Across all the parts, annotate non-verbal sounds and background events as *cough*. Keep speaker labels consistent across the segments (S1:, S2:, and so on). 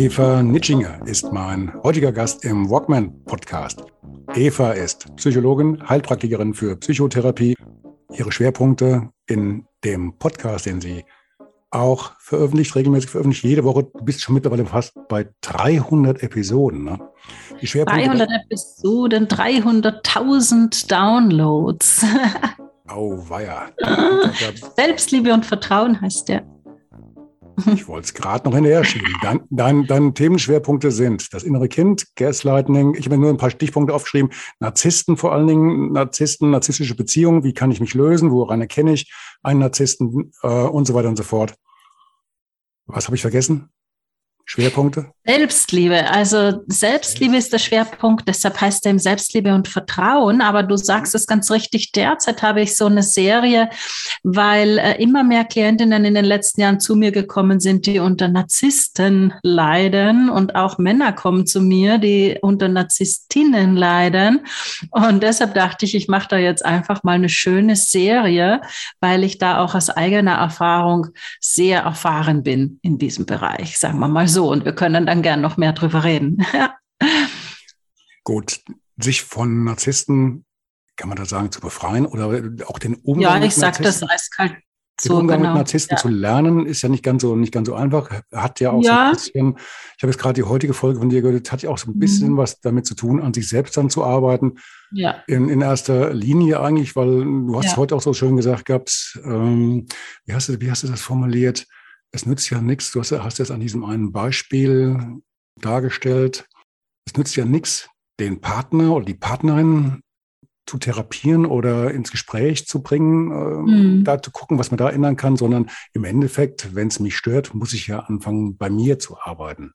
S1: Eva Nitschinger ist mein heutiger Gast im Walkman Podcast. Eva ist Psychologin, Heilpraktikerin für Psychotherapie. Ihre Schwerpunkte in dem Podcast, den sie auch veröffentlicht, regelmäßig veröffentlicht, jede Woche. Du bist schon mittlerweile fast bei 300 Episoden. Ne?
S2: Die 300 Episoden, 300.000 Downloads. *laughs*
S1: oh, weia. *laughs*
S2: Selbstliebe und Vertrauen heißt der.
S1: Ich wollte es gerade noch hinterher schieben. Dein, dein, deine Themenschwerpunkte sind das innere Kind, Gaslighting. Ich habe mir nur ein paar Stichpunkte aufgeschrieben. Narzissten vor allen Dingen, Narzissten, narzisstische Beziehungen. Wie kann ich mich lösen? Woran erkenne ich einen Narzissten? Äh, und so weiter und so fort. Was habe ich vergessen? Schwerpunkte?
S2: Selbstliebe. Also Selbstliebe ist der Schwerpunkt, deshalb heißt er im Selbstliebe und Vertrauen. Aber du sagst es ganz richtig, derzeit habe ich so eine Serie, weil äh, immer mehr Klientinnen in den letzten Jahren zu mir gekommen sind, die unter Narzissten leiden und auch Männer kommen zu mir, die unter Narzisstinnen leiden. Und deshalb dachte ich, ich mache da jetzt einfach mal eine schöne Serie, weil ich da auch aus eigener Erfahrung sehr erfahren bin in diesem Bereich, sagen wir mal so so und wir können dann gern noch mehr drüber reden. *laughs*
S1: Gut, sich von Narzissten, kann man da sagen, zu befreien oder auch den Umgang
S2: Ja, ich sage das eiskalt.
S1: Den Umgang genau. mit Narzissten ja. zu lernen, ist ja nicht ganz so, nicht ganz so einfach. Hat ja auch ja. so ein bisschen, ich habe jetzt gerade die heutige Folge von dir gehört, hat ja auch so ein bisschen mhm. was damit zu tun, an sich selbst dann zu arbeiten. Ja. In, in erster Linie eigentlich, weil du hast ja. heute auch so schön gesagt gehabt, ähm, wie, hast du, wie hast du das formuliert? Es nützt ja nichts, du hast, hast es an diesem einen Beispiel dargestellt, es nützt ja nichts, den Partner oder die Partnerin zu therapieren oder ins Gespräch zu bringen, äh, mhm. da zu gucken, was man da ändern kann, sondern im Endeffekt, wenn es mich stört, muss ich ja anfangen, bei mir zu arbeiten.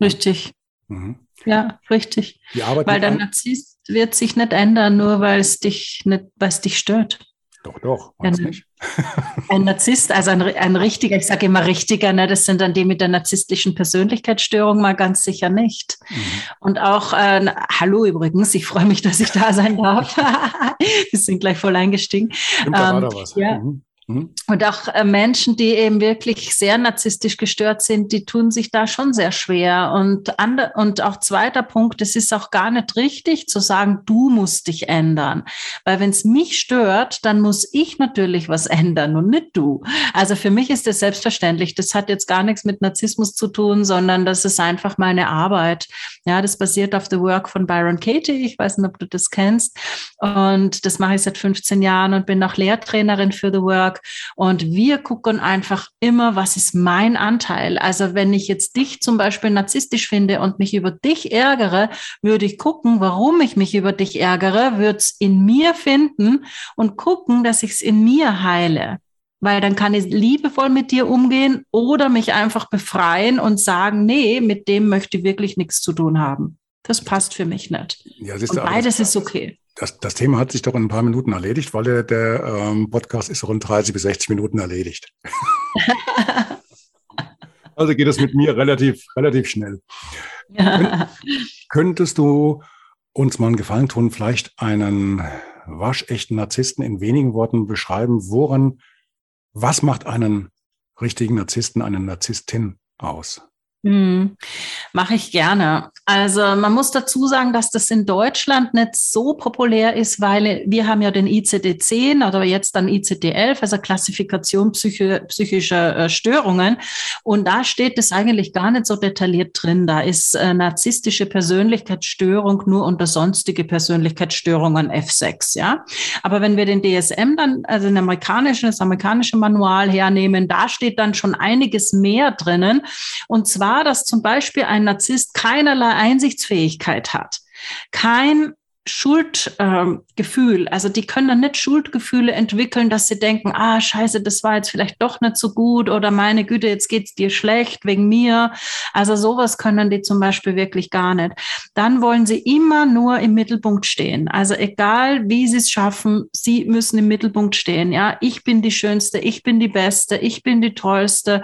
S2: Richtig. Mhm. Ja, richtig. Weil der Narzisst wird sich nicht ändern, nur weil es dich nicht, weil es dich stört.
S1: Doch, doch,
S2: ein,
S1: nicht. *laughs*
S2: ein Narzisst, also ein, ein richtiger, ich sage immer richtiger, ne, das sind dann die mit der narzisstischen Persönlichkeitsstörung mal ganz sicher nicht. Mhm. Und auch, äh, hallo übrigens, ich freue mich, dass ich da sein darf. *laughs* Wir sind gleich voll eingestiegen.
S1: Stimmt, da war da was. Ja. Mhm.
S2: Mhm. Und auch äh, Menschen, die eben wirklich sehr narzisstisch gestört sind, die tun sich da schon sehr schwer. Und, andre, und auch zweiter Punkt, es ist auch gar nicht richtig zu sagen, du musst dich ändern. Weil wenn es mich stört, dann muss ich natürlich was ändern und nicht du. Also für mich ist das selbstverständlich. Das hat jetzt gar nichts mit Narzissmus zu tun, sondern das ist einfach meine Arbeit. Ja, das basiert auf The Work von Byron Katie. Ich weiß nicht, ob du das kennst. Und das mache ich seit 15 Jahren und bin auch Lehrtrainerin für The Work Network. Und wir gucken einfach immer, was ist mein Anteil? Also wenn ich jetzt dich zum Beispiel narzisstisch finde und mich über dich ärgere, würde ich gucken, warum ich mich über dich ärgere, würde es in mir finden und gucken, dass ich es in mir heile weil dann kann ich liebevoll mit dir umgehen oder mich einfach befreien und sagen, nee, mit dem möchte ich wirklich nichts zu tun haben. Das passt für mich nicht. Ja, und beides ist okay
S1: das, das Thema hat sich doch in ein paar Minuten erledigt, weil der, der ähm, Podcast ist rund 30 bis 60 Minuten erledigt. *laughs* also geht es mit mir relativ, relativ schnell. Könntest du uns mal einen Gefallen tun, vielleicht einen waschechten Narzissten in wenigen Worten beschreiben, woran, was macht einen richtigen Narzissten, eine Narzisstin aus?
S2: Hm, Mache ich gerne. Also man muss dazu sagen, dass das in Deutschland nicht so populär ist, weil wir haben ja den ICD-10 oder jetzt dann ICD-11, also Klassifikation psychi psychischer äh, Störungen. Und da steht es eigentlich gar nicht so detailliert drin. Da ist äh, narzisstische Persönlichkeitsstörung nur unter sonstige Persönlichkeitsstörungen F6, ja. Aber wenn wir den DSM dann, also den amerikanischen, das amerikanische Manual hernehmen, da steht dann schon einiges mehr drinnen. Und zwar war, dass zum Beispiel ein Narzisst keinerlei Einsichtsfähigkeit hat, kein Schuldgefühl. Äh, also die können dann nicht Schuldgefühle entwickeln, dass sie denken, ah, scheiße, das war jetzt vielleicht doch nicht so gut oder meine Güte, jetzt geht's dir schlecht wegen mir. Also sowas können die zum Beispiel wirklich gar nicht. Dann wollen sie immer nur im Mittelpunkt stehen. Also egal, wie sie es schaffen, sie müssen im Mittelpunkt stehen. Ja, ich bin die Schönste, ich bin die Beste, ich bin die Tollste.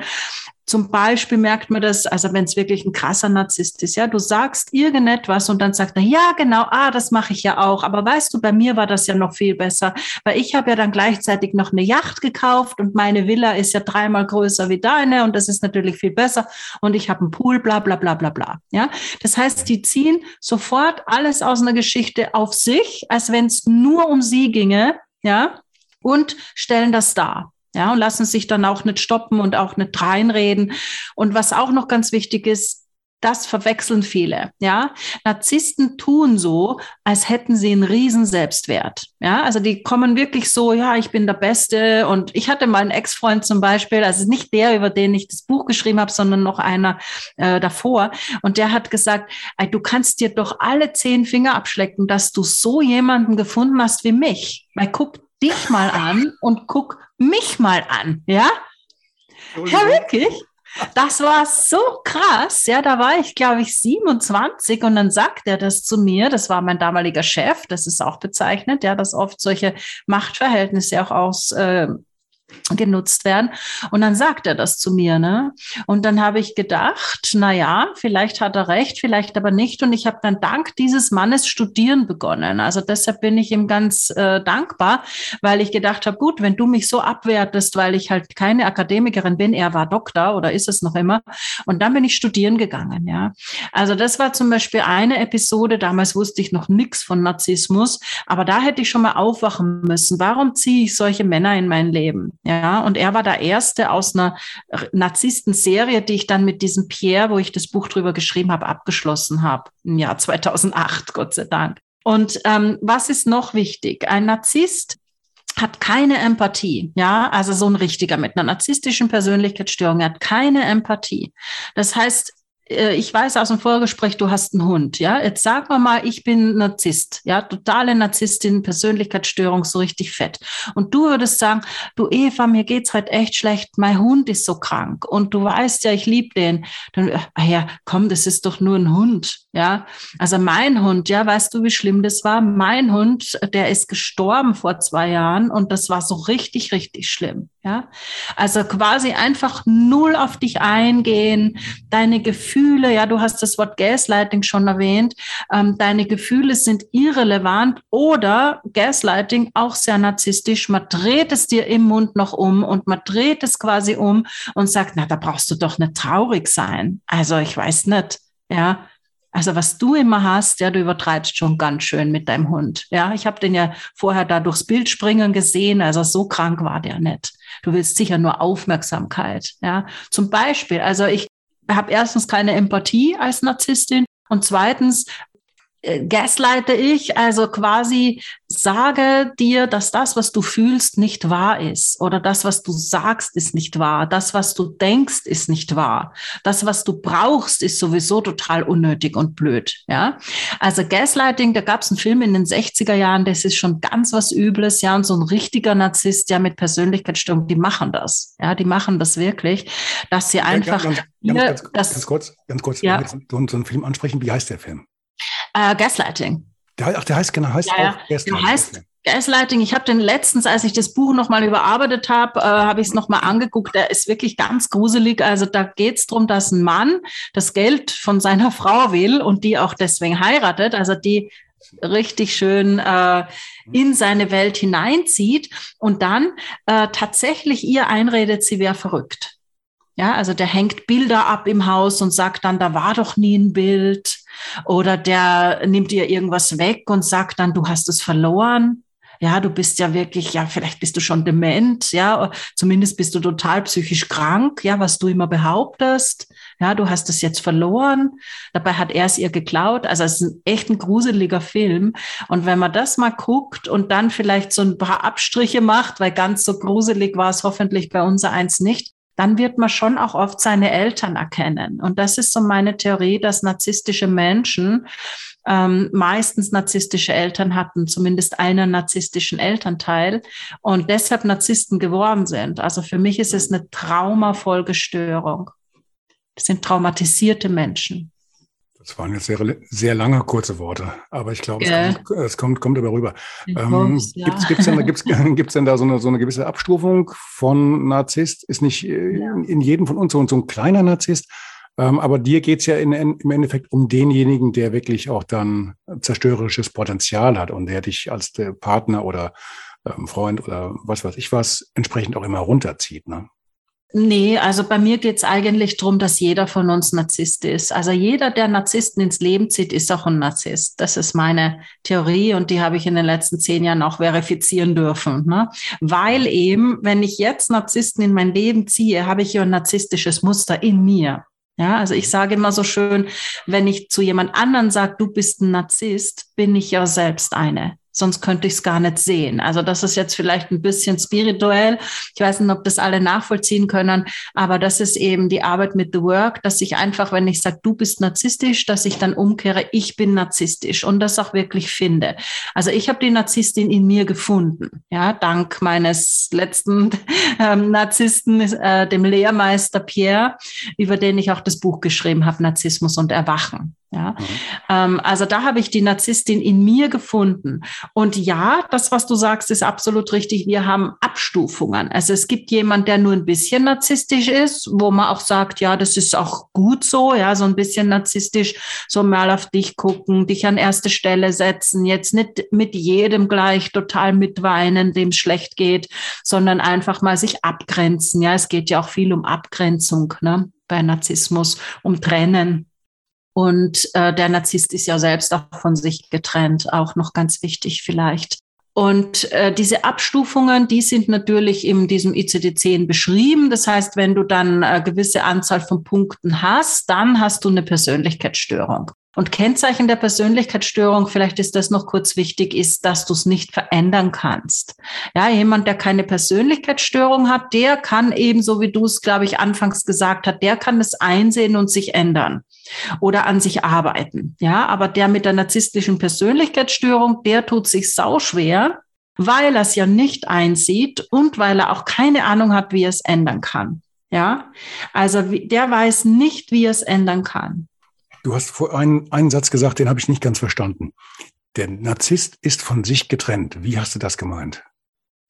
S2: Zum Beispiel merkt man das, also wenn es wirklich ein krasser Narzisst ist, ja, du sagst irgendetwas und dann sagt er, ja, genau, ah, das mache ich ja auch. Aber weißt du, bei mir war das ja noch viel besser, weil ich habe ja dann gleichzeitig noch eine Yacht gekauft und meine Villa ist ja dreimal größer wie deine und das ist natürlich viel besser und ich habe einen Pool, bla bla bla bla bla. Ja, das heißt, die ziehen sofort alles aus einer Geschichte auf sich, als wenn es nur um sie ginge, ja, und stellen das dar. Ja, und lassen sich dann auch nicht stoppen und auch nicht reinreden. Und was auch noch ganz wichtig ist, das verwechseln viele. Ja, Narzissten tun so, als hätten sie einen riesen Selbstwert. Ja, also die kommen wirklich so, ja, ich bin der Beste. Und ich hatte meinen Ex-Freund zum Beispiel, also nicht der, über den ich das Buch geschrieben habe, sondern noch einer äh, davor. Und der hat gesagt, du kannst dir doch alle zehn Finger abschlecken, dass du so jemanden gefunden hast wie mich. Weil guck dich mal an und guck mich mal an, ja? Ja, wirklich. Das war so krass. Ja, da war ich, glaube ich, 27 und dann sagt er das zu mir. Das war mein damaliger Chef. Das ist auch bezeichnet, ja, dass oft solche Machtverhältnisse auch aus äh, genutzt werden. Und dann sagt er das zu mir, ne? Und dann habe ich gedacht, na ja, vielleicht hat er recht, vielleicht aber nicht. Und ich habe dann dank dieses Mannes studieren begonnen. Also deshalb bin ich ihm ganz äh, dankbar, weil ich gedacht habe, gut, wenn du mich so abwertest, weil ich halt keine Akademikerin bin, er war Doktor oder ist es noch immer. Und dann bin ich studieren gegangen, ja. Also das war zum Beispiel eine Episode. Damals wusste ich noch nichts von Narzissmus, aber da hätte ich schon mal aufwachen müssen. Warum ziehe ich solche Männer in mein Leben? Ja, und er war der erste aus einer Narzissten-Serie, die ich dann mit diesem Pierre, wo ich das Buch drüber geschrieben habe, abgeschlossen habe. Im Jahr 2008, Gott sei Dank. Und ähm, was ist noch wichtig? Ein Narzisst hat keine Empathie, ja, also so ein richtiger mit einer narzisstischen Persönlichkeitsstörung, er hat keine Empathie. Das heißt, ich weiß aus dem Vorgespräch, du hast einen Hund, ja. Jetzt sag mal mal, ich bin Narzisst, ja, totale Narzisstin, Persönlichkeitsstörung, so richtig fett. Und du würdest sagen, du Eva, mir geht's halt echt schlecht, mein Hund ist so krank und du weißt ja, ich liebe den. Dann, ah ja, komm, das ist doch nur ein Hund, ja. Also mein Hund, ja, weißt du, wie schlimm das war? Mein Hund, der ist gestorben vor zwei Jahren und das war so richtig, richtig schlimm, ja. Also quasi einfach null auf dich eingehen, deine Gefühle ja, du hast das Wort Gaslighting schon erwähnt, ähm, deine Gefühle sind irrelevant oder Gaslighting auch sehr narzisstisch. Man dreht es dir im Mund noch um und man dreht es quasi um und sagt, na, da brauchst du doch nicht traurig sein. Also ich weiß nicht, ja. Also was du immer hast, ja, du übertreibst schon ganz schön mit deinem Hund. Ja, ich habe den ja vorher da durchs Bild springen gesehen, also so krank war der nicht. Du willst sicher nur Aufmerksamkeit. Ja, zum Beispiel, also ich habe erstens keine Empathie als Narzisstin und zweitens äh, gaslighte ich, also quasi sage dir, dass das, was du fühlst, nicht wahr ist oder das, was du sagst, ist nicht wahr. Das, was du denkst, ist nicht wahr. Das, was du brauchst, ist sowieso total unnötig und blöd. Ja, also Gaslighting, da gab es einen Film in den 60er Jahren, das ist schon ganz was Übles. Ja, und so ein richtiger Narzisst, ja, mit Persönlichkeitsstörung, die machen das. Ja, die machen das wirklich, dass sie einfach. Ja, ganz,
S1: ganz, ganz, das, ganz, kurz, ganz kurz, ja. so einen Film ansprechen. Wie heißt der Film?
S2: Äh, Gaslighting.
S1: Der, ach, der heißt genau, heißt ja, auch
S2: Gaslighting. Der heißt Gaslighting. Ich habe den letztens, als ich das Buch nochmal überarbeitet habe, äh, habe ich es nochmal angeguckt. Der ist wirklich ganz gruselig. Also da geht es darum, dass ein Mann das Geld von seiner *laughs* Frau will und die auch deswegen heiratet. Also die richtig schön äh, in seine Welt hineinzieht und dann äh, tatsächlich ihr einredet, sie wäre verrückt. Ja, also der hängt Bilder ab im Haus und sagt dann, da war doch nie ein Bild. Oder der nimmt dir irgendwas weg und sagt dann, du hast es verloren. Ja, du bist ja wirklich, ja, vielleicht bist du schon dement, ja, zumindest bist du total psychisch krank, ja, was du immer behauptest. Ja, du hast es jetzt verloren. Dabei hat er es ihr geklaut. Also es ist ein echt ein gruseliger Film. Und wenn man das mal guckt und dann vielleicht so ein paar Abstriche macht, weil ganz so gruselig war es hoffentlich bei unser eins nicht, dann wird man schon auch oft seine Eltern erkennen. Und das ist so meine Theorie, dass narzisstische Menschen ähm, meistens narzisstische Eltern hatten, zumindest einen narzisstischen Elternteil und deshalb Narzissten geworden sind. Also für mich ist es eine Traumafolgestörung. Das sind traumatisierte Menschen.
S1: Das waren jetzt sehr, sehr lange, kurze Worte, aber ich glaube, es, kommt, es kommt, kommt aber rüber. Ähm, ja. Gibt es denn, gibt's, *laughs* gibt's denn da so eine, so eine gewisse Abstufung von Narzisst? Ist nicht äh, ja. in jedem von uns so, so ein kleiner Narzisst? Ähm, aber dir geht's ja in, in, im Endeffekt um denjenigen, der wirklich auch dann zerstörerisches Potenzial hat und der dich als der Partner oder ähm, Freund oder was weiß ich was entsprechend auch immer runterzieht. Ne?
S2: Nee, also bei mir geht's eigentlich darum, dass jeder von uns Narzisst ist. Also jeder, der Narzissten ins Leben zieht, ist auch ein Narzisst. Das ist meine Theorie und die habe ich in den letzten zehn Jahren auch verifizieren dürfen. Ne? Weil eben, wenn ich jetzt Narzissten in mein Leben ziehe, habe ich ja ein narzisstisches Muster in mir. Ja, also ich sage immer so schön, wenn ich zu jemand anderen sage, du bist ein Narzisst, bin ich ja selbst eine sonst könnte ich es gar nicht sehen. Also das ist jetzt vielleicht ein bisschen spirituell. Ich weiß nicht, ob das alle nachvollziehen können, aber das ist eben die Arbeit mit The Work, dass ich einfach, wenn ich sage, du bist narzisstisch, dass ich dann umkehre, ich bin narzisstisch und das auch wirklich finde. Also ich habe die Narzisstin in mir gefunden, ja, dank meines letzten *laughs* ähm, Narzissten, äh, dem Lehrmeister Pierre, über den ich auch das Buch geschrieben habe, Narzissmus und Erwachen. Ja, mhm. ähm, also da habe ich die Narzisstin in mir gefunden. Und ja, das, was du sagst, ist absolut richtig. Wir haben Abstufungen. Also es gibt jemand, der nur ein bisschen narzisstisch ist, wo man auch sagt, ja, das ist auch gut so, ja, so ein bisschen narzisstisch, so mal auf dich gucken, dich an erste Stelle setzen, jetzt nicht mit jedem gleich total mitweinen, dem schlecht geht, sondern einfach mal sich abgrenzen. Ja, es geht ja auch viel um Abgrenzung, ne? Bei Narzissmus, um Trennen. Und äh, der Narzisst ist ja selbst auch von sich getrennt, auch noch ganz wichtig vielleicht. Und äh, diese Abstufungen, die sind natürlich in diesem ICD-10 beschrieben. Das heißt, wenn du dann eine gewisse Anzahl von Punkten hast, dann hast du eine Persönlichkeitsstörung. Und Kennzeichen der Persönlichkeitsstörung, vielleicht ist das noch kurz wichtig, ist, dass du es nicht verändern kannst. Ja, jemand, der keine Persönlichkeitsstörung hat, der kann eben, so wie du es, glaube ich, anfangs gesagt hast, der kann es einsehen und sich ändern oder an sich arbeiten. Ja, aber der mit der narzisstischen Persönlichkeitsstörung, der tut sich sau schwer, weil er es ja nicht einsieht und weil er auch keine Ahnung hat, wie er es ändern kann. Ja, also der weiß nicht, wie er es ändern kann.
S1: Du hast vor einen, einen Satz gesagt, den habe ich nicht ganz verstanden. Der Narzisst ist von sich getrennt. Wie hast du das gemeint?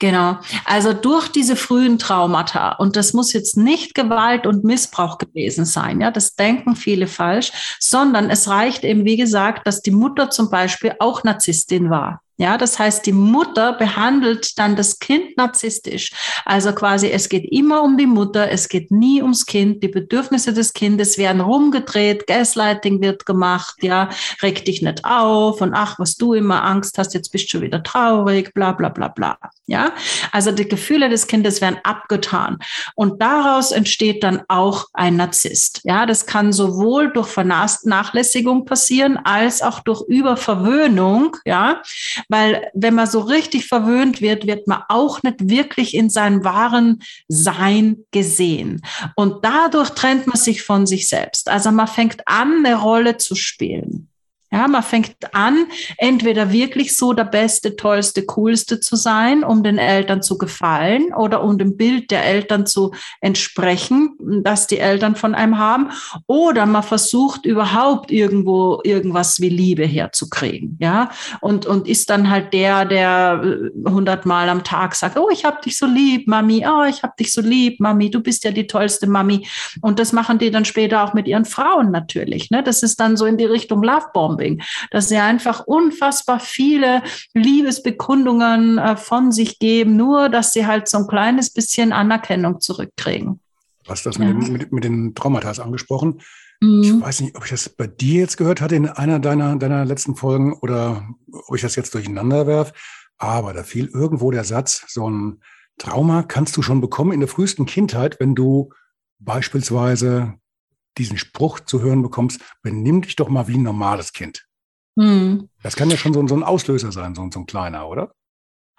S2: Genau. Also durch diese frühen Traumata, und das muss jetzt nicht Gewalt und Missbrauch gewesen sein, ja, das denken viele falsch, sondern es reicht eben, wie gesagt, dass die Mutter zum Beispiel auch Narzisstin war. Ja, das heißt, die Mutter behandelt dann das Kind narzisstisch. Also quasi, es geht immer um die Mutter, es geht nie ums Kind. Die Bedürfnisse des Kindes werden rumgedreht, Gaslighting wird gemacht, ja, reg dich nicht auf und ach, was du immer Angst hast, jetzt bist du wieder traurig, bla, bla, bla, bla. Ja, also die Gefühle des Kindes werden abgetan. Und daraus entsteht dann auch ein Narzisst. Ja, das kann sowohl durch Vernachlässigung passieren, als auch durch Überverwöhnung, ja, weil wenn man so richtig verwöhnt wird, wird man auch nicht wirklich in seinem wahren Sein gesehen. Und dadurch trennt man sich von sich selbst. Also man fängt an, eine Rolle zu spielen. Ja, man fängt an, entweder wirklich so der Beste, Tollste, Coolste zu sein, um den Eltern zu gefallen oder um dem Bild der Eltern zu entsprechen, das die Eltern von einem haben, oder man versucht überhaupt irgendwo irgendwas wie Liebe herzukriegen, ja, und, und ist dann halt der, der äh, hundertmal am Tag sagt, oh, ich hab dich so lieb, Mami, oh, ich hab dich so lieb, Mami, du bist ja die tollste Mami. Und das machen die dann später auch mit ihren Frauen natürlich, ne? Das ist dann so in die Richtung Lovebomb Bombing, dass sie einfach unfassbar viele Liebesbekundungen äh, von sich geben, nur dass sie halt so ein kleines bisschen Anerkennung zurückkriegen.
S1: Du hast das ja. mit, den, mit, mit den Traumata angesprochen. Mhm. Ich weiß nicht, ob ich das bei dir jetzt gehört hatte in einer deiner, deiner letzten Folgen oder ob ich das jetzt durcheinander werfe. Aber da fiel irgendwo der Satz, so ein Trauma kannst du schon bekommen in der frühesten Kindheit, wenn du beispielsweise diesen Spruch zu hören bekommst, benimm dich doch mal wie ein normales Kind. Hm. Das kann ja schon so, so, ein Auslöser sein, so, so ein kleiner, oder?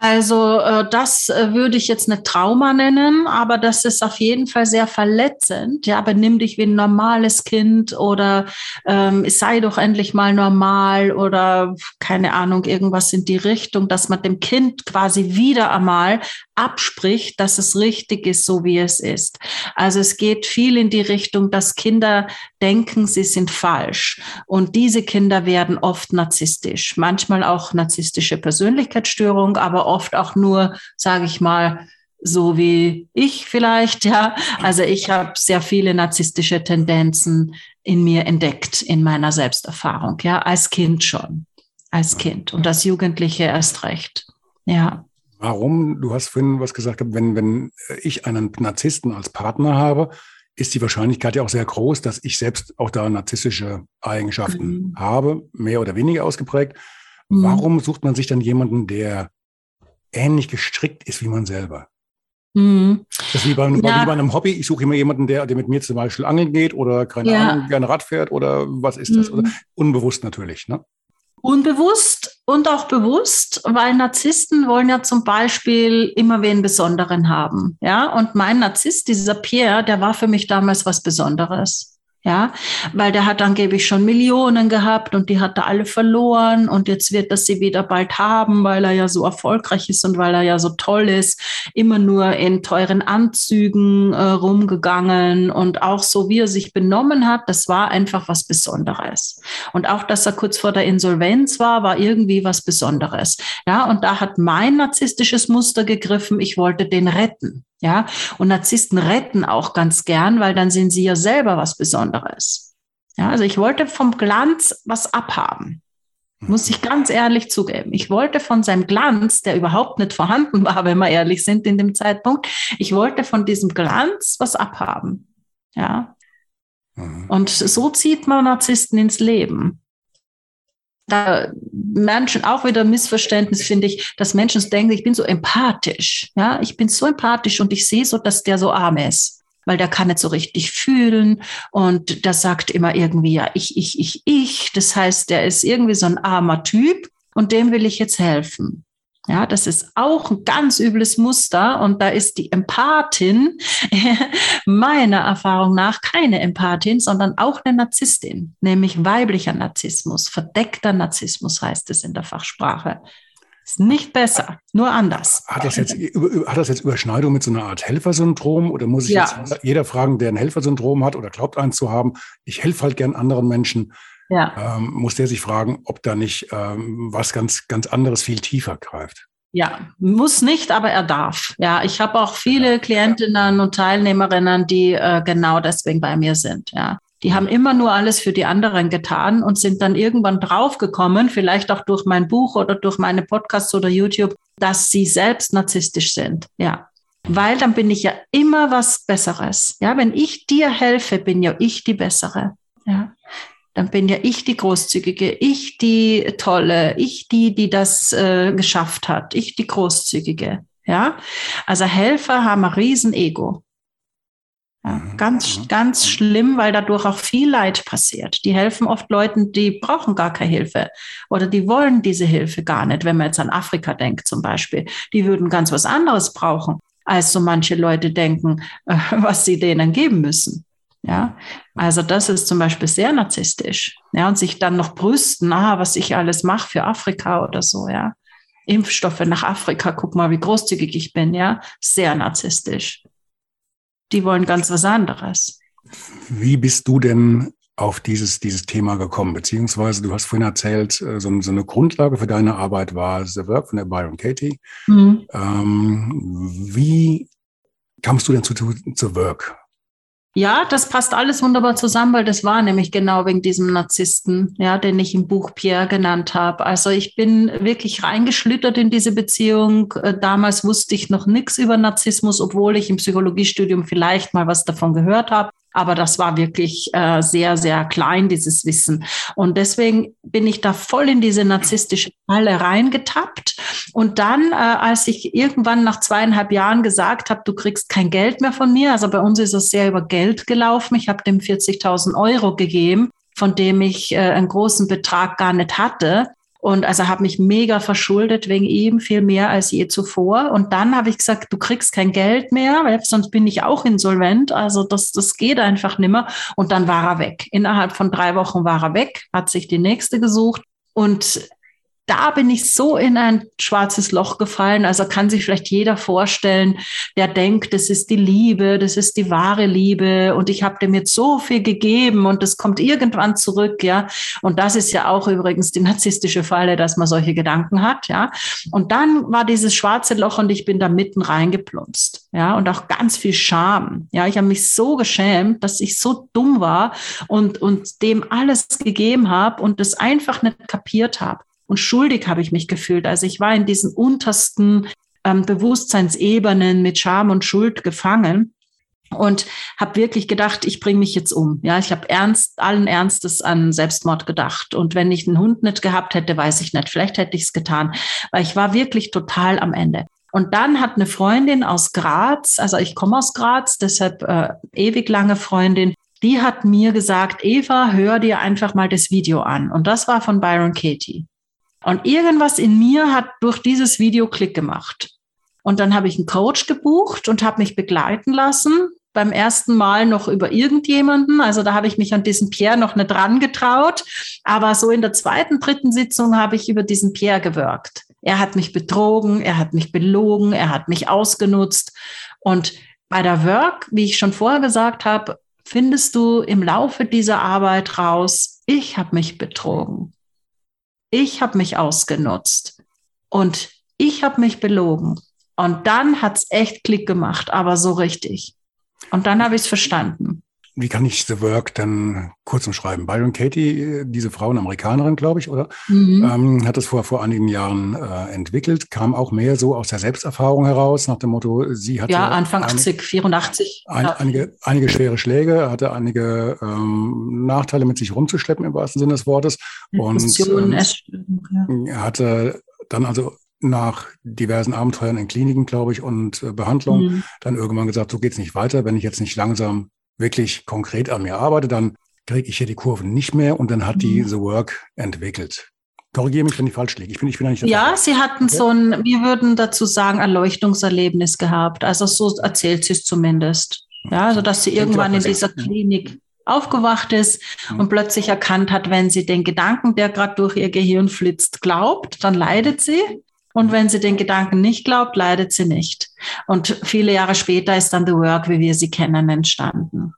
S2: Also äh, das äh, würde ich jetzt eine Trauma nennen, aber das ist auf jeden Fall sehr verletzend. Ja, benimm dich wie ein normales Kind oder ähm, sei doch endlich mal normal oder keine Ahnung, irgendwas in die Richtung, dass man dem Kind quasi wieder einmal abspricht, dass es richtig ist, so wie es ist. Also es geht viel in die Richtung, dass Kinder denken, sie sind falsch. Und diese Kinder werden oft narzisstisch, manchmal auch narzisstische Persönlichkeitsstörung, aber oft auch nur, sage ich mal, so wie ich vielleicht, ja. Also ich habe sehr viele narzisstische Tendenzen in mir entdeckt, in meiner Selbsterfahrung, ja, als Kind schon, als Kind und als Jugendliche erst recht, ja.
S1: Warum? Du hast vorhin was gesagt, wenn, wenn ich einen Narzissten als Partner habe, ist die Wahrscheinlichkeit ja auch sehr groß, dass ich selbst auch da narzisstische Eigenschaften mhm. habe, mehr oder weniger ausgeprägt. Mhm. Warum sucht man sich dann jemanden, der ähnlich gestrickt ist wie man selber? Mhm. Das ist wie bei, ja. wie bei einem Hobby. Ich suche immer jemanden, der, der mit mir zum Beispiel angeln geht oder keine ja. Ahnung, gerne Rad fährt oder was ist das? Oder, mhm. unbewusst natürlich. Ne?
S2: Unbewusst und auch bewusst, weil Narzissten wollen ja zum Beispiel immer wen Besonderen haben. Ja, und mein Narzisst, dieser Pierre, der war für mich damals was Besonderes. Ja, weil der hat angeblich schon Millionen gehabt und die hat er alle verloren und jetzt wird er sie wieder bald haben, weil er ja so erfolgreich ist und weil er ja so toll ist, immer nur in teuren Anzügen äh, rumgegangen und auch so wie er sich benommen hat, das war einfach was Besonderes. Und auch, dass er kurz vor der Insolvenz war, war irgendwie was Besonderes. Ja, und da hat mein narzisstisches Muster gegriffen, ich wollte den retten. Ja, und Narzissten retten auch ganz gern, weil dann sind sie ja selber was Besonderes. Ja, also ich wollte vom Glanz was abhaben. Muss ich ganz ehrlich zugeben. Ich wollte von seinem Glanz, der überhaupt nicht vorhanden war, *laughs* wenn wir ehrlich sind in dem Zeitpunkt, ich wollte von diesem Glanz was abhaben. Ja. Mhm. Und so zieht man Narzissten ins Leben da Menschen auch wieder Missverständnis finde ich, dass Menschen denken, ich bin so empathisch. Ja, ich bin so empathisch und ich sehe so, dass der so arm ist, weil der kann nicht so richtig fühlen und der sagt immer irgendwie, ja, ich, ich, ich, ich. Das heißt, der ist irgendwie so ein armer Typ und dem will ich jetzt helfen. Ja, das ist auch ein ganz übles Muster und da ist die Empathin *laughs* meiner Erfahrung nach keine Empathin, sondern auch eine Narzisstin, nämlich weiblicher Narzissmus, verdeckter Narzissmus heißt es in der Fachsprache. Ist nicht besser, nur anders.
S1: Hat das jetzt, hat das jetzt Überschneidung mit so einer Art Helfersyndrom oder muss ich ja. jetzt jeder fragen, der ein Helfersyndrom hat oder glaubt eins zu haben? Ich helfe halt gern anderen Menschen ja. ähm, muss der sich fragen, ob da nicht ähm, was ganz, ganz anderes viel tiefer greift.
S2: Ja, muss nicht, aber er darf. Ja, ich habe auch viele Klientinnen und Teilnehmerinnen, die äh, genau deswegen bei mir sind. Ja, die haben immer nur alles für die anderen getan und sind dann irgendwann draufgekommen, vielleicht auch durch mein Buch oder durch meine Podcasts oder YouTube, dass sie selbst narzisstisch sind. Ja, weil dann bin ich ja immer was Besseres. Ja, wenn ich dir helfe, bin ja ich die Bessere. Ja, dann bin ja ich die Großzügige, ich die Tolle, ich die, die das äh, geschafft hat, ich die Großzügige. Ja, also Helfer haben ein Riesenego. Ja, mhm. ganz, mhm. ganz schlimm, weil dadurch auch viel Leid passiert. Die helfen oft Leuten, die brauchen gar keine Hilfe oder die wollen diese Hilfe gar nicht. Wenn man jetzt an Afrika denkt zum Beispiel, die würden ganz was anderes brauchen, als so manche Leute denken, *laughs* was sie denen geben müssen. Ja, also das ist zum Beispiel sehr narzisstisch. Ja, und sich dann noch brüsten, ah, was ich alles mache für Afrika oder so, ja. Impfstoffe nach Afrika, guck mal, wie großzügig ich bin, ja. Sehr narzisstisch. Die wollen ganz was anderes.
S1: Wie bist du denn auf dieses, dieses Thema gekommen? Beziehungsweise, du hast vorhin erzählt, äh, so, so eine Grundlage für deine Arbeit war The Work von der Byron Katie. Mhm. Ähm, wie kamst du denn zu, zu, zu Work?
S2: Ja, das passt alles wunderbar zusammen, weil das war nämlich genau wegen diesem Narzissten, ja, den ich im Buch Pierre genannt habe. Also ich bin wirklich reingeschlittert in diese Beziehung. Äh, damals wusste ich noch nichts über Narzissmus, obwohl ich im Psychologiestudium vielleicht mal was davon gehört habe. Aber das war wirklich äh, sehr, sehr klein, dieses Wissen. Und deswegen bin ich da voll in diese narzisstische Falle reingetappt. Und dann, äh, als ich irgendwann nach zweieinhalb Jahren gesagt habe, du kriegst kein Geld mehr von mir, also bei uns ist es sehr über Geld gelaufen. Ich habe dem 40.000 Euro gegeben, von dem ich äh, einen großen Betrag gar nicht hatte. Und also habe mich mega verschuldet wegen ihm, viel mehr als je zuvor. Und dann habe ich gesagt, du kriegst kein Geld mehr, weil sonst bin ich auch insolvent. Also das, das geht einfach nimmer. Und dann war er weg. Innerhalb von drei Wochen war er weg, hat sich die nächste gesucht. Und da bin ich so in ein schwarzes Loch gefallen. Also kann sich vielleicht jeder vorstellen, der denkt, das ist die Liebe, das ist die wahre Liebe und ich habe dem jetzt so viel gegeben und das kommt irgendwann zurück, ja. Und das ist ja auch übrigens die narzisstische Falle, dass man solche Gedanken hat, ja. Und dann war dieses schwarze Loch und ich bin da mitten reingeplumpst, ja, und auch ganz viel Scham. Ja, ich habe mich so geschämt, dass ich so dumm war und und dem alles gegeben habe und das einfach nicht kapiert habe und schuldig habe ich mich gefühlt. Also ich war in diesen untersten ähm, Bewusstseinsebenen mit Scham und Schuld gefangen und habe wirklich gedacht, ich bringe mich jetzt um. Ja, ich habe ernst, allen Ernstes an Selbstmord gedacht. Und wenn ich einen Hund nicht gehabt hätte, weiß ich nicht. Vielleicht hätte ich es getan, weil ich war wirklich total am Ende. Und dann hat eine Freundin aus Graz, also ich komme aus Graz, deshalb äh, ewig lange Freundin, die hat mir gesagt, Eva, hör dir einfach mal das Video an. Und das war von Byron Katie. Und irgendwas in mir hat durch dieses Video Klick gemacht. Und dann habe ich einen Coach gebucht und habe mich begleiten lassen. Beim ersten Mal noch über irgendjemanden. Also da habe ich mich an diesen Pierre noch nicht dran getraut. Aber so in der zweiten, dritten Sitzung habe ich über diesen Pierre gewirkt. Er hat mich betrogen, er hat mich belogen, er hat mich ausgenutzt. Und bei der Work, wie ich schon vorher gesagt habe, findest du im Laufe dieser Arbeit raus, ich habe mich betrogen. Ich habe mich ausgenutzt und ich habe mich belogen. Und dann hat es echt Klick gemacht, aber so richtig. Und dann habe ich es verstanden.
S1: Wie kann ich The Work dann kurz umschreiben? Byron Katie, diese Frau, eine Amerikanerin, glaube ich, oder? Mhm. Ähm, hat das vor, vor einigen Jahren äh, entwickelt, kam auch mehr so aus der Selbsterfahrung heraus, nach dem Motto, sie hatte.
S2: Ja, Anfang eine, 80, 84.
S1: Ein, ja. einige, einige schwere Schläge, hatte einige ähm, Nachteile mit sich rumzuschleppen, im wahrsten Sinne des Wortes. Und ähm, ja. hatte dann also nach diversen Abenteuern in Kliniken, glaube ich, und äh, Behandlung, mhm. dann irgendwann gesagt, so geht's nicht weiter, wenn ich jetzt nicht langsam wirklich konkret an mir arbeite, dann kriege ich hier die Kurven nicht mehr und dann hat die mhm. The Work entwickelt. Korrigiere mich, wenn ich falsch liege. Ich bin, ich bin
S2: ja
S1: nicht
S2: Ja, sie hatten okay. so ein, wir würden dazu sagen, Erleuchtungserlebnis gehabt. Also so erzählt sie es zumindest. Ja, also dass sie irgendwann in dieser Klinik aufgewacht ist mhm. und plötzlich erkannt hat, wenn sie den Gedanken, der gerade durch ihr Gehirn flitzt, glaubt, dann leidet sie. Und wenn sie den Gedanken nicht glaubt, leidet sie nicht. Und viele Jahre später ist dann The Work, wie wir sie kennen, entstanden.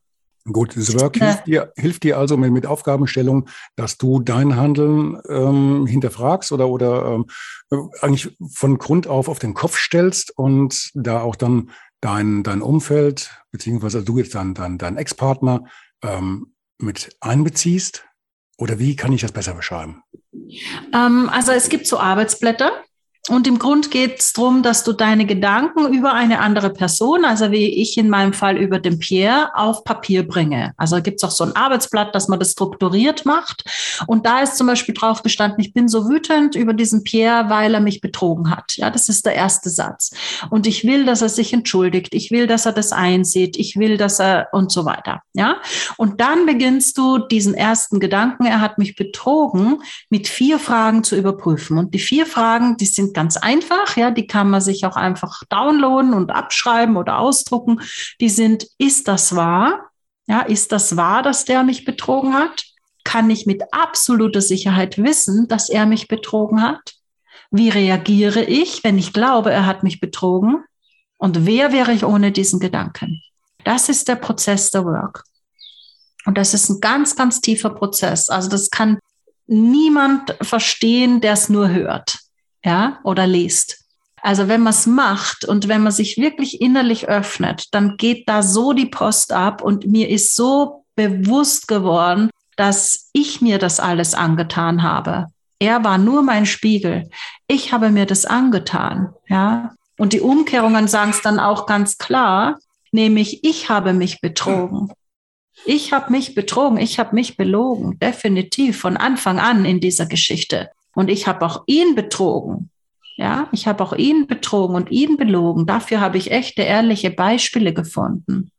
S1: Gut, The Work hilft dir, hilft dir also mit, mit Aufgabenstellung, dass du dein Handeln ähm, hinterfragst oder, oder ähm, eigentlich von Grund auf auf den Kopf stellst und da auch dann dein, dein Umfeld, beziehungsweise du jetzt dann dein, dein Ex-Partner ähm, mit einbeziehst? Oder wie kann ich das besser beschreiben?
S2: Ähm, also es gibt so Arbeitsblätter, und im Grund geht es darum, dass du deine Gedanken über eine andere Person, also wie ich in meinem Fall über den Pierre, auf Papier bringe. Also gibt es auch so ein Arbeitsblatt, dass man das strukturiert macht. Und da ist zum Beispiel drauf gestanden, ich bin so wütend über diesen Pierre, weil er mich betrogen hat. Ja, das ist der erste Satz. Und ich will, dass er sich entschuldigt. Ich will, dass er das einsieht. Ich will, dass er und so weiter. Ja. Und dann beginnst du diesen ersten Gedanken, er hat mich betrogen, mit vier Fragen zu überprüfen. Und die vier Fragen, die sind ganz einfach, ja, die kann man sich auch einfach downloaden und abschreiben oder ausdrucken. Die sind, ist das wahr? Ja, ist das wahr, dass der mich betrogen hat? Kann ich mit absoluter Sicherheit wissen, dass er mich betrogen hat? Wie reagiere ich, wenn ich glaube, er hat mich betrogen? Und wer wäre ich ohne diesen Gedanken? Das ist der Prozess der Work. Und das ist ein ganz, ganz tiefer Prozess. Also das kann niemand verstehen, der es nur hört ja, oder liest. Also wenn man es macht und wenn man sich wirklich innerlich öffnet, dann geht da so die Post ab und mir ist so bewusst geworden, dass ich mir das alles angetan habe. Er war nur mein Spiegel. Ich habe mir das angetan, ja. Und die Umkehrungen sagen es dann auch ganz klar, nämlich ich habe mich betrogen. Ich habe mich betrogen, ich habe mich belogen, definitiv von Anfang an in dieser Geschichte. Und ich habe auch ihn betrogen. Ja, ich habe auch ihn betrogen und ihn belogen. Dafür habe ich echte, ehrliche Beispiele gefunden.